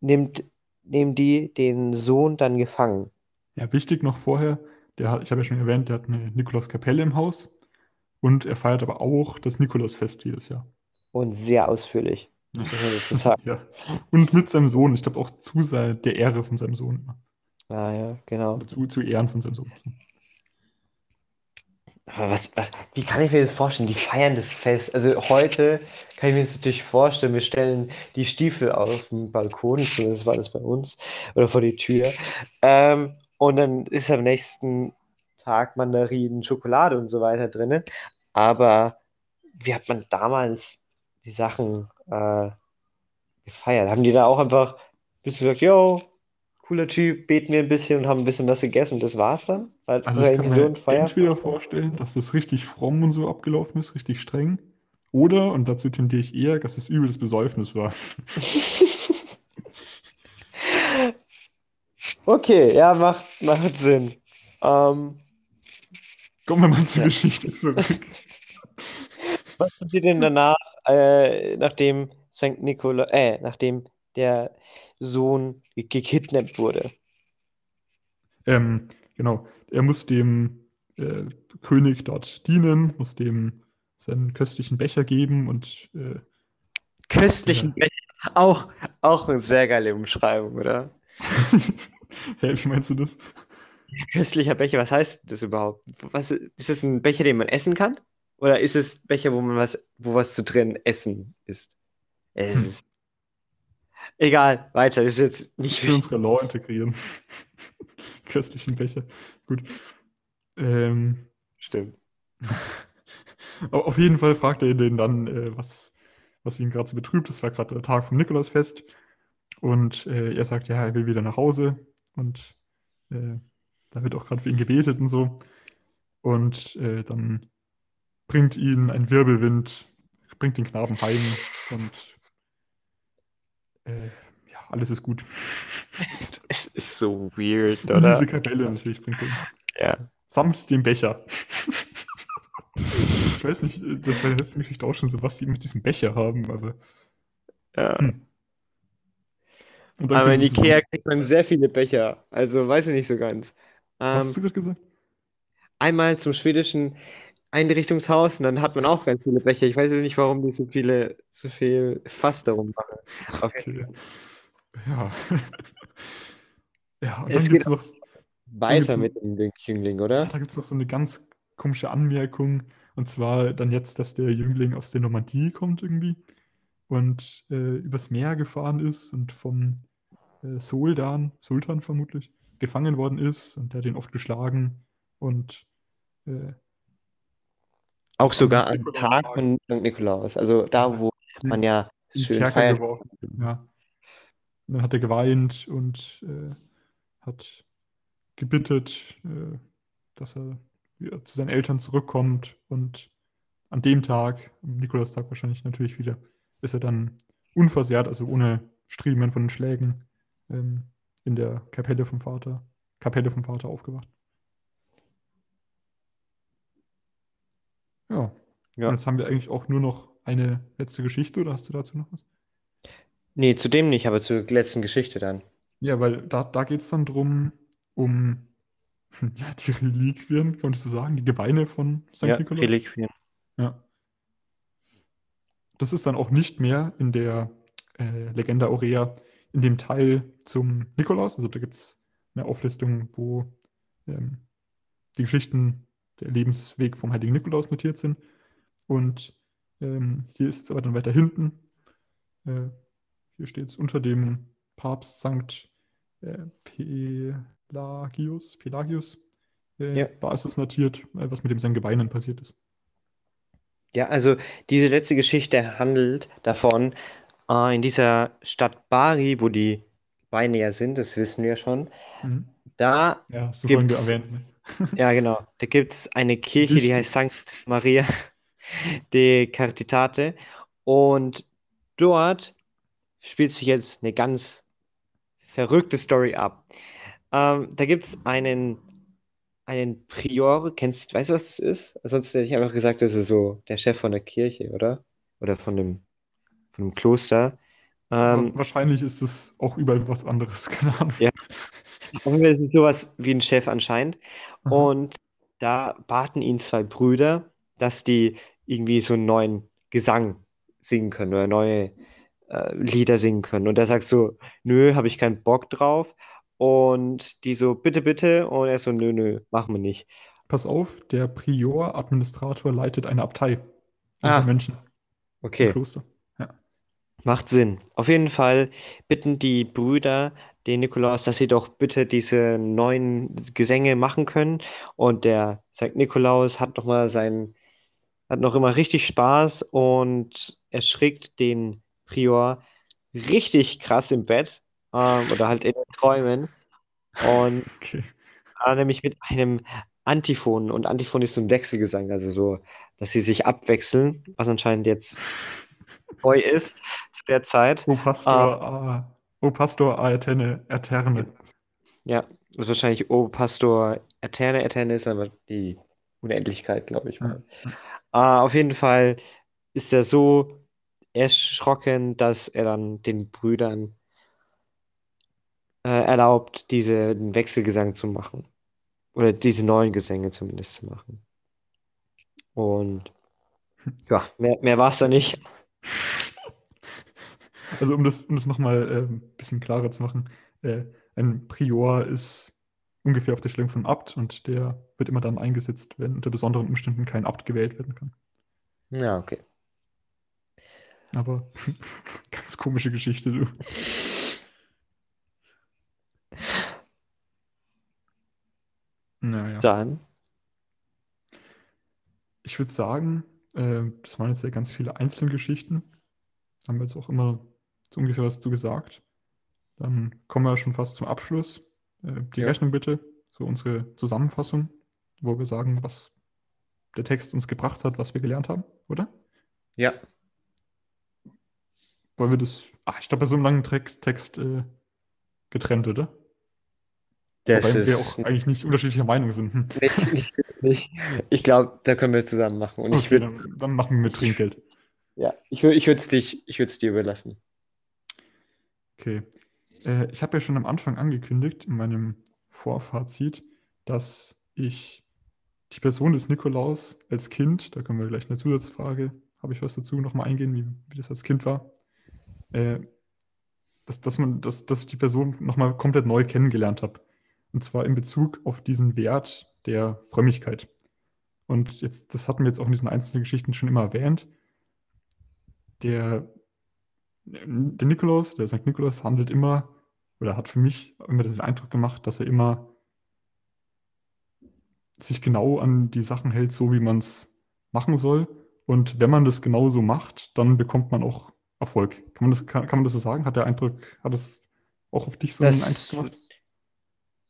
nimmt, nehmen die den Sohn dann gefangen. Ja, wichtig noch vorher, der hat, ich habe ja schon erwähnt, der hat eine Nikolauskapelle im Haus und er feiert aber auch das Nikolausfest jedes Jahr. Und sehr ausführlich. Ja. Und mit seinem Sohn, ich glaube auch zu sein, der Ehre von seinem Sohn. Ah, ja, genau. Zu, zu Ehren von seinem Sohn. Aber was, was, wie kann ich mir das vorstellen? Die feiern das Fest. Also heute kann ich mir das natürlich vorstellen, wir stellen die Stiefel auf den Balkon, zumindest war das bei uns, oder vor die Tür. Ähm, und dann ist am nächsten Tag Mandarinen, Schokolade und so weiter drin. Aber wie hat man damals die Sachen äh, gefeiert? Haben die da auch einfach ein bisschen gesagt, yo, cooler Typ, beten wir ein bisschen und haben ein bisschen was gegessen und das war's dann? War Also ich kann mir entweder vorstellen, dass das richtig fromm und so abgelaufen ist, richtig streng. Oder, und dazu tendiere ich eher, dass es übel das Besäufnis war. Okay, ja, macht, macht Sinn. Ähm, Kommen wir mal zur Ja. Geschichte zurück. was passiert denn danach, äh, nachdem St. Nikola, äh, nachdem der Sohn ge- gekidnappt wurde? Ähm, genau, er muss dem äh, König dort dienen, muss dem seinen köstlichen Becher geben und äh, Köstlichen Becher. Auch, auch eine sehr geile Umschreibung, oder? Hä, wie meinst du das? Köstlicher Becher, was heißt das überhaupt? Was, ist es ein Becher, den man essen kann? Oder ist es Becher, wo man was, wo was zu drin essen ist? Es Hm. ist. Egal, weiter, das ist jetzt nicht für unsere Law integrieren. Köstlichen Becher. Gut. Ähm, Stimmt. au- auf jeden Fall fragt er den dann, äh, was, was ihn gerade so betrübt. Das war gerade der Tag vom Nikolausfest. Und äh, er sagt, ja, er will wieder nach Hause. Und äh, da wird auch gerade für ihn gebetet und so. Und äh, dann bringt ihn ein Wirbelwind, bringt den Knaben heim und äh, alles ist gut. Es ist so weird, oder? diese Kapelle natürlich bringt ihn. Ja. Samt dem Becher. Ich weiß nicht, das war letzten Geschichte auch schon so, was die mit diesem Becher haben, aber. Ja. Hm. Und Aber in sie Ikea zusammen. kriegt man sehr viele Becher. Also weiß ich nicht so ganz. Was Ähm, hast du gerade gesagt? einmal zum schwedischen Einrichtungshaus und dann hat man auch ganz viele Becher. Ich weiß jetzt nicht, warum die so viele, so viel Fass darum machen. Jeden Okay. Ja. Ja, und Es dann gibt es noch, Weiter mit dem Jüngling, oder? da gibt's noch so eine ganz komische Anmerkung. Und zwar dann jetzt, dass der Jüngling aus der Normandie kommt irgendwie und äh, übers Meer gefahren ist und vom äh, Soldan, Sultan vermutlich, gefangen worden ist und der hat ihn oft geschlagen und äh, Auch sogar am Tag von St. Nikolaus. Also da, wo man ja schön feiert. Ja. Und dann hat er geweint und äh, hat gebittet, äh, dass er wieder zu seinen Eltern zurückkommt. Und an dem Tag, am Nikolaustag wahrscheinlich natürlich wieder, ist er dann unversehrt, also ohne Striemen von den Schlägen, ähm, in der Kapelle vom Vater, Kapelle vom Vater aufgewacht. Ja. Ja. Und jetzt haben wir eigentlich auch nur noch eine letzte Geschichte, oder hast du dazu noch was? Nee, zu dem nicht, aber zur letzten Geschichte dann. Ja, weil da, da geht es dann drum, um ja, die Reliquien, kann man das so sagen, die Gebeine von St. Ja, Nikolaus. Reliquien. Ja. Das ist dann auch nicht mehr in der äh, Legenda Aurea in dem Teil zum Nikolaus, also da gibt es eine Auflistung, wo ähm, die Geschichten, der Lebensweg vom heiligen Nikolaus notiert sind. Und ähm, hier ist es aber dann weiter hinten. Äh, hier steht es unter dem Papst Sankt äh, Pelagius. Pelagius. Äh, Ja. Da ist es notiert, äh, was mit dem seinen Gebeinen passiert ist. Ja, also diese letzte Geschichte handelt davon, in dieser Stadt Bari, wo die Beine ja sind, das wissen wir schon, Mhm. da Ja, vorhin gibt's, erwähnt. Ne? ja genau, da gibt es eine Kirche, die Wichtig. heißt Sankt Maria de Caritate und dort spielt sich jetzt eine ganz verrückte Story ab. Ähm, da gibt es einen, einen Prior, kennst, weißt du, was das ist? Ansonsten hätte ich einfach gesagt, das ist so der Chef von der Kirche, oder? Oder von dem, von dem Kloster. Aber Ähm, wahrscheinlich ist es auch überall was anderes, keine Ahnung. ja, Fall ist es sowas wie ein Chef anscheinend. Aha. Und da baten ihn zwei Brüder, dass die irgendwie so einen neuen Gesang singen können oder neue äh, Lieder singen können. Und er sagt so, nö, habe ich keinen Bock drauf. Und die so, bitte, bitte. Und er so, nö, nö, machen wir nicht. Pass auf, der Prior, Administrator, leitet eine Abtei. Also Ah, Menschen okay. Kloster. Ja. Macht Sinn. Auf jeden Fall bitten die Brüder den Nikolaus, dass sie doch bitte diese neuen Gesänge machen können. Und der Sankt Nikolaus hat noch mal sein, hat noch immer richtig Spaß und erschrickt den Prior richtig krass im Bett, ähm, oder halt in den Träumen. Und Okay. äh, nämlich mit einem Antiphon. Und Antiphon ist so ein Wechselgesang, also so, dass sie sich abwechseln, was anscheinend jetzt neu ist zu der Zeit. O Ähm, Pastor, a, o Pastor Aeterne, Eterne. Ja, das ist wahrscheinlich O Pastor Eterne. Eterne ist aber die Unendlichkeit, glaube ich Ja. mal. Ah, auf jeden Fall ist er so erschrocken, dass er dann den Brüdern äh, erlaubt, diesen Wechselgesang zu machen. Oder diese neuen Gesänge zumindest zu machen. Und ja, mehr, mehr war es da nicht. Also um das, um das nochmal äh, ein bisschen klarer zu machen, äh, ein Prior ist ungefähr auf der Stellung von Abt und der wird immer dann eingesetzt, wenn unter besonderen Umständen kein Abt gewählt werden kann. Ja, okay. Aber ganz komische Geschichte, du. Naja. Dann, Ich würde sagen, äh, das waren jetzt ja ganz viele Einzelgeschichten. Haben wir jetzt auch immer so ungefähr was zu gesagt. Dann kommen wir schon fast zum Abschluss. Äh, die. Rechnung bitte, so unsere Zusammenfassung, wo wir sagen, was der Text uns gebracht hat, was wir gelernt haben, oder? Ja, Wollen wir das, ah, ich glaube, bei so einem langen Text, Text äh, getrennt, oder? das Wobei wir auch eigentlich nicht unterschiedlicher Meinung sind. Hm. nicht, nicht, nicht. Ich glaube, da können wir zusammen machen. Und ich Okay, würde, dann, dann machen wir mit Trinkgeld. ja, ich ich ich würde es dir überlassen. Okay. Äh, ich habe ja schon am Anfang angekündigt, in meinem Vorfazit, dass ich die Person des Nikolaus als Kind, da können wir gleich eine Zusatzfrage, habe ich was dazu, nochmal eingehen, wie, wie das als Kind war, äh, dass, dass, man, dass, dass ich die Person nochmal komplett neu kennengelernt habe. Und zwar in Bezug auf diesen Wert der Frömmigkeit. Und jetzt, das hatten wir jetzt auch in diesen einzelnen Geschichten schon immer erwähnt. Der, der Nikolaus, der St. Nikolaus handelt immer, oder hat für mich immer den Eindruck gemacht, dass er immer sich genau an die Sachen hält, so wie man es machen soll. Und wenn man das genauso macht, dann bekommt man auch Erfolg. Kann man das, kann, kann man das so sagen? Hat der Eindruck, hat das auch auf dich so einen Eindruck Das, gemacht?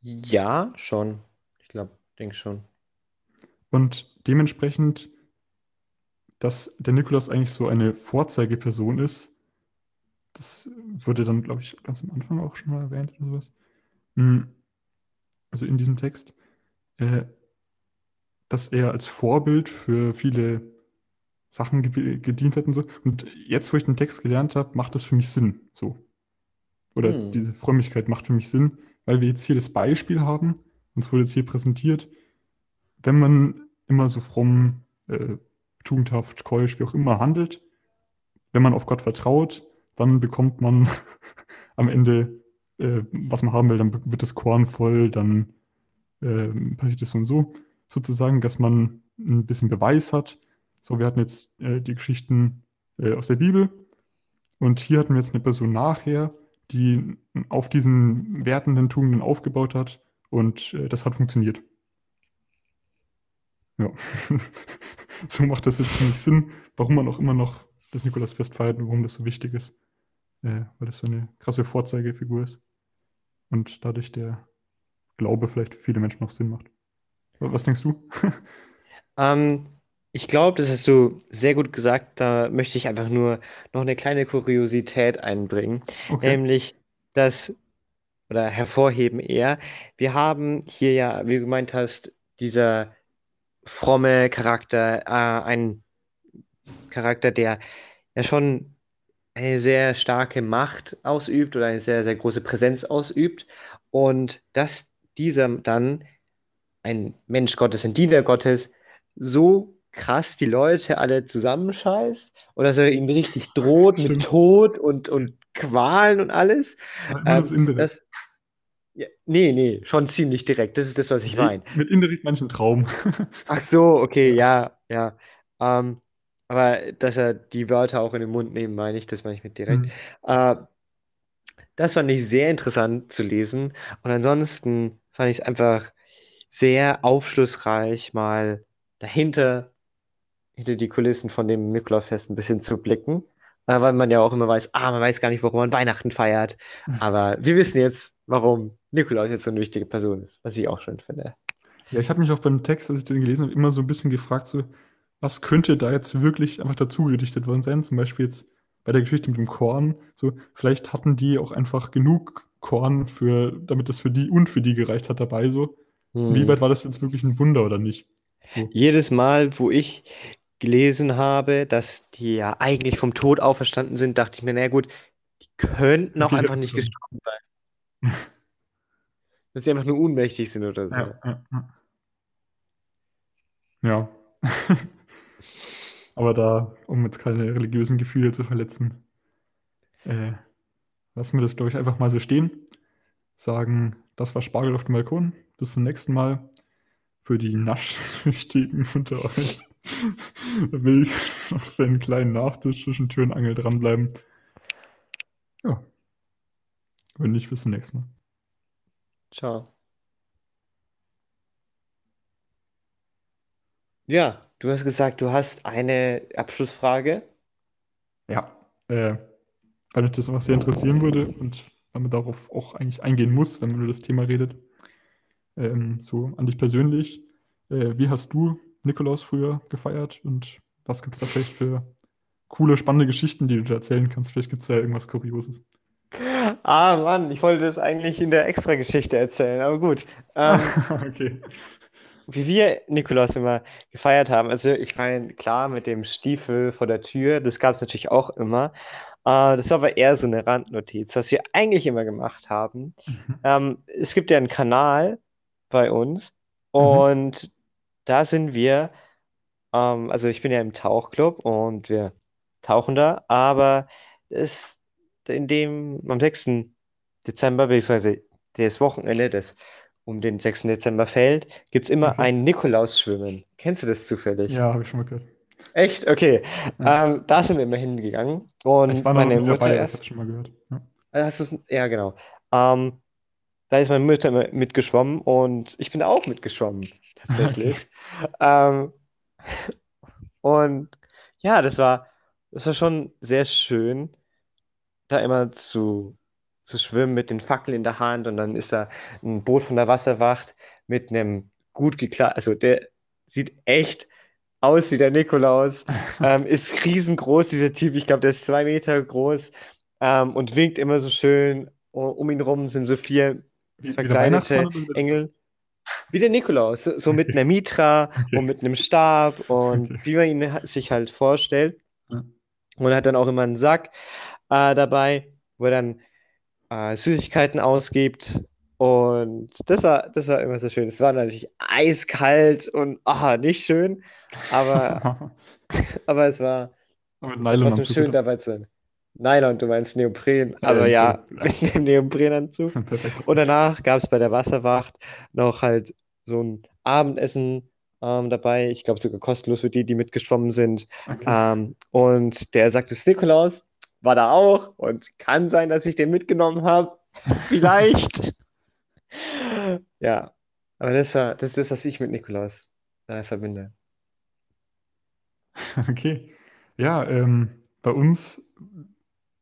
ja, schon. Ich glaube, denke schon. Und dementsprechend, dass der Nikolaus eigentlich so eine Vorzeigeperson ist, das wurde dann, glaube ich, ganz am Anfang auch schon mal erwähnt oder sowas. Hm, Also in diesem Text, äh, dass er als Vorbild für viele Sachen ge gedient hat und so. Und jetzt, wo ich den Text gelernt habe, macht das für mich Sinn. So. Oder Hm. diese Frömmigkeit macht für mich Sinn, weil wir jetzt hier das Beispiel haben, uns wurde jetzt hier präsentiert, wenn man immer so fromm, äh, tugendhaft, keusch, wie auch immer handelt, wenn man auf Gott vertraut, dann bekommt man am Ende, äh, was man haben will, dann wird das Korn voll, dann äh, passiert es so und so, sozusagen, dass man ein bisschen Beweis hat. So, wir hatten jetzt äh, die Geschichten äh, aus der Bibel und hier hatten wir jetzt eine Person nachher, die auf diesen wertenden Tugenden aufgebaut hat und äh, das hat funktioniert. Ja, so macht das jetzt nicht Sinn, warum man auch immer noch das Nikolausfest feiert und warum das so wichtig ist. Äh, weil das so eine krasse Vorzeigefigur ist und dadurch der Glaube vielleicht für viele Menschen noch Sinn macht. Was denkst du? Ähm, ich glaube, das hast du sehr gut gesagt. Da möchte ich einfach nur noch eine kleine Kuriosität einbringen, Okay. nämlich das, oder hervorheben eher. Wir haben hier ja, wie du gemeint hast, dieser fromme Charakter, äh, ein Charakter, der ja schon eine sehr starke Macht ausübt oder eine sehr, sehr große Präsenz ausübt. Und dass dieser dann ein Mensch Gottes, ein Diener Gottes, so krass die Leute alle zusammenscheißt und dass er ihnen richtig droht mit. Tod und, und Qualen und alles. So Ähm, indirekt. das, ja, nee, nee, schon ziemlich direkt. Das ist das, was ich meine. mit indirekt manchen Traum. Ach so, okay, Ja. ja, ja. Ähm, aber dass er die Wörter auch in den Mund nehmen, meine ich, das meine ich mit direkt. Mhm. Äh, das fand ich sehr interessant zu lesen. Und ansonsten fand ich es einfach sehr aufschlussreich, mal dahinter, hinter die Kulissen von dem Nikolausfest ein bisschen zu blicken. Äh, weil man ja auch immer weiß, ah, man weiß gar nicht, warum man Weihnachten feiert. Aber wir wissen jetzt, warum Nikolaus jetzt so eine wichtige Person ist, was ich auch schön finde. Ja, ich habe mich auch beim Text, als ich den gelesen habe, immer so ein bisschen gefragt, so, was könnte da jetzt wirklich einfach dazu gedichtet worden sein? Zum Beispiel jetzt bei der Geschichte mit dem Korn. So, vielleicht hatten die auch einfach genug Korn für, damit das für die und für die gereicht hat dabei. So, Hm. inwieweit war das jetzt wirklich ein Wunder oder nicht? So, Jedes Mal, wo ich gelesen habe, dass die ja eigentlich vom Tod auferstanden sind, dachte ich mir, na gut, die könnten auch die einfach nicht gestorben sein. Dass sie einfach nur ohnmächtig sind oder so. Ja, ja, ja. Ja. Aber da, um jetzt keine religiösen Gefühle zu verletzen, äh, lassen wir das, glaube ich, einfach mal so stehen. Sagen, das war Spargel auf dem Balkon. Bis zum nächsten Mal. Für die Naschsüchtigen unter euch will ich noch für einen kleinen Nachtisch zwischen Tür und Angel dranbleiben. Ja. Wenn nicht, bis zum nächsten Mal. Ciao. Ja, du hast gesagt, du hast eine Abschlussfrage. Ja, äh, weil mich das auch sehr interessieren würde und weil man darauf auch eigentlich eingehen muss, wenn man über das Thema redet. Ähm, so an dich persönlich. Äh, wie hast du Nikolaus früher gefeiert und was gibt es da vielleicht für coole, spannende Geschichten, die du da erzählen kannst? Vielleicht gibt es da irgendwas Kurioses. Ah, Mann, ich wollte das eigentlich in der Extra-Geschichte erzählen, aber gut. Ähm, okay. wie wir Nikolaus immer gefeiert haben, also ich meine, klar, mit dem Stiefel vor der Tür, das gab es natürlich auch immer. Äh, das war aber eher so eine Randnotiz. Was wir eigentlich immer gemacht haben, Mhm. ähm, es gibt ja einen Kanal bei uns Mhm. und da sind wir, ähm, also ich bin ja im Tauchclub und wir tauchen da, aber es, in dem, am 6. Dezember, beziehungsweise das Wochenende, das um den 6. Dezember fällt, gibt es immer Okay. ein Nikolausschwimmen. Kennst du das zufällig? Ja, habe ich schon mal gehört. Echt? Okay. Ja. Ähm, da sind wir immer hingegangen Ich und war noch meine Mutter dabei, ich erst. habe schon mal gehört. Ja. Hast du's, ja, genau. Ähm, da ist meine Mutter mitgeschwommen und ich bin auch mitgeschwommen, tatsächlich. Ähm, und ja, das war, das war schon sehr schön, da immer zu, zu schwimmen mit den Fackeln in der Hand und dann ist da ein Boot von der Wasserwacht mit einem gut gekleideten, also der sieht echt aus wie der Nikolaus, ähm, ist riesengroß, dieser Typ, ich glaube, der ist zwei Meter groß ähm, und winkt immer so schön. Um um ihn rum sind so vier Wie, oder wie der Engel. Wie der Nikolaus, so, so mit einer Mitra Okay. und mit einem Stab und Okay. wie man ihn sich halt vorstellt. Ja. Und er hat dann auch immer einen Sack äh, dabei, wo er dann äh, Süßigkeiten ausgibt. Und das war, das war immer so schön. Es war natürlich eiskalt und ah, nicht schön, aber, aber es war, Aber trotzdem schön dabei zu sein. Nylon, du meinst Neopren. Aber Ähm, ja, mit dem Neoprenanzug. Und danach gab es bei der Wasserwacht noch halt so ein Abendessen ähm, dabei. Ich glaube sogar kostenlos für die, die mitgeschwommen sind. Okay. Ähm, und der sagte, Nikolaus war da auch und kann sein, dass ich den mitgenommen habe. Vielleicht. Ja, aber das, war, das ist das, was ich mit Nikolaus äh, verbinde. Okay. Ja, ähm, bei uns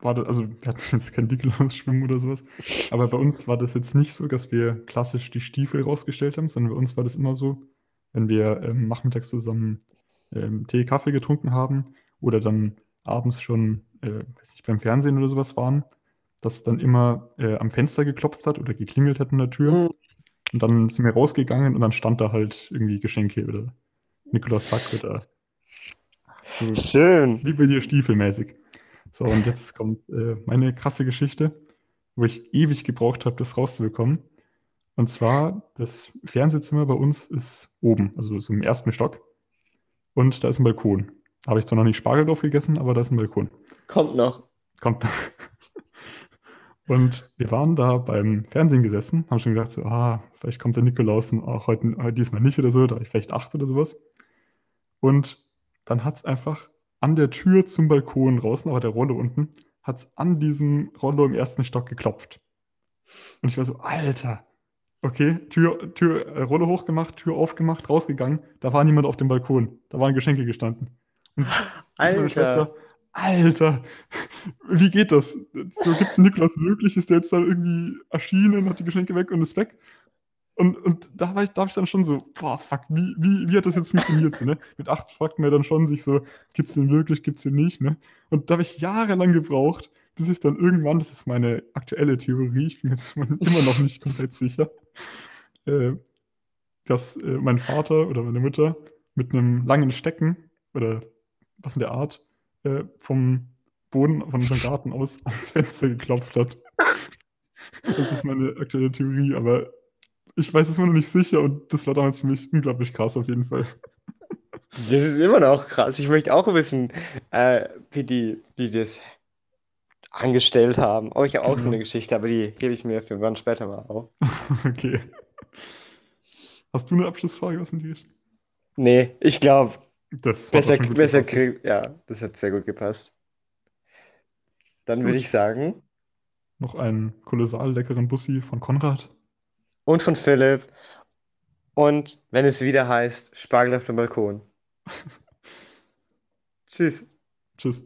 war das, also wir hatten jetzt kein Nikolaus-Schwimmen oder sowas, aber bei uns war das jetzt nicht so, dass wir klassisch die Stiefel rausgestellt haben, sondern bei uns war das immer so, wenn wir ähm, nachmittags zusammen ähm, Tee, Kaffee getrunken haben oder dann abends schon, äh, weiß nicht, beim Fernsehen oder sowas waren, dass dann immer äh, am Fenster geklopft hat oder geklingelt hat an der Tür. Hm. Und dann sind wir rausgegangen und dann stand da halt irgendwie Geschenke oder Nikolaus Sack oder so Schön. wie bei dir stiefelmäßig. So, und jetzt kommt äh, meine krasse Geschichte, wo ich ewig gebraucht habe, das rauszubekommen. Und zwar, das Fernsehzimmer bei uns ist oben, also so im ersten Stock. Und da ist ein Balkon. Da habe ich zwar noch nicht Spargel drauf gegessen, aber da ist ein Balkon. Kommt noch. Kommt. Und wir waren da beim Fernsehen gesessen, haben schon gedacht, so, ah, vielleicht kommt der Nikolaus auch heute, heute diesmal nicht oder so, da war ich vielleicht acht oder sowas. Und dann hat es einfach an der Tür zum Balkon draußen, aber der Rollo unten, hat es an diesem Rollo im ersten Stock geklopft. Und ich war so, Alter, okay, Tür, Tür, äh, Rollo hochgemacht, Tür aufgemacht, rausgegangen, da war niemand auf dem Balkon, da waren Geschenke gestanden. Und meine Alter. Schwester, Alter, wie geht das? So gibt es Nikolaus wirklich? Ist der jetzt da irgendwie erschienen, hat die Geschenke weg und ist weg? Und, und da war ich, da ich dann schon so, boah, fuck, wie, wie, wie hat das jetzt funktioniert? So, ne? Mit acht fragt man dann schon sich so, gibt es den wirklich, gibt es den nicht? Ne? Und da habe ich jahrelang gebraucht, bis ich dann irgendwann, das ist meine aktuelle Theorie, ich bin jetzt immer noch nicht komplett sicher, äh, dass äh, mein Vater oder meine Mutter mit einem langen Stecken oder was in der Art äh, vom Boden von unserem Garten aus ans Fenster geklopft hat. Das ist meine aktuelle Theorie, aber ich weiß es immer noch nicht sicher und das war damals für mich unglaublich krass auf jeden Fall. Das ist immer noch krass. Ich möchte auch wissen, äh, wie die, die das angestellt haben. Oh, ich habe auch so eine Geschichte, aber die hebe ich mir für wann später mal auf. Okay. Hast du eine Abschlussfrage aus die Richtung? Nee, ich glaube, Das hat besser, besser krieg, ja, das hat sehr gut gepasst. Dann würde ich sagen, Noch einen kolossal leckeren Bussi von Konrad. Und von Philipp. Und wenn es wieder heißt, Spargel auf dem Balkon. Tschüss. Tschüss.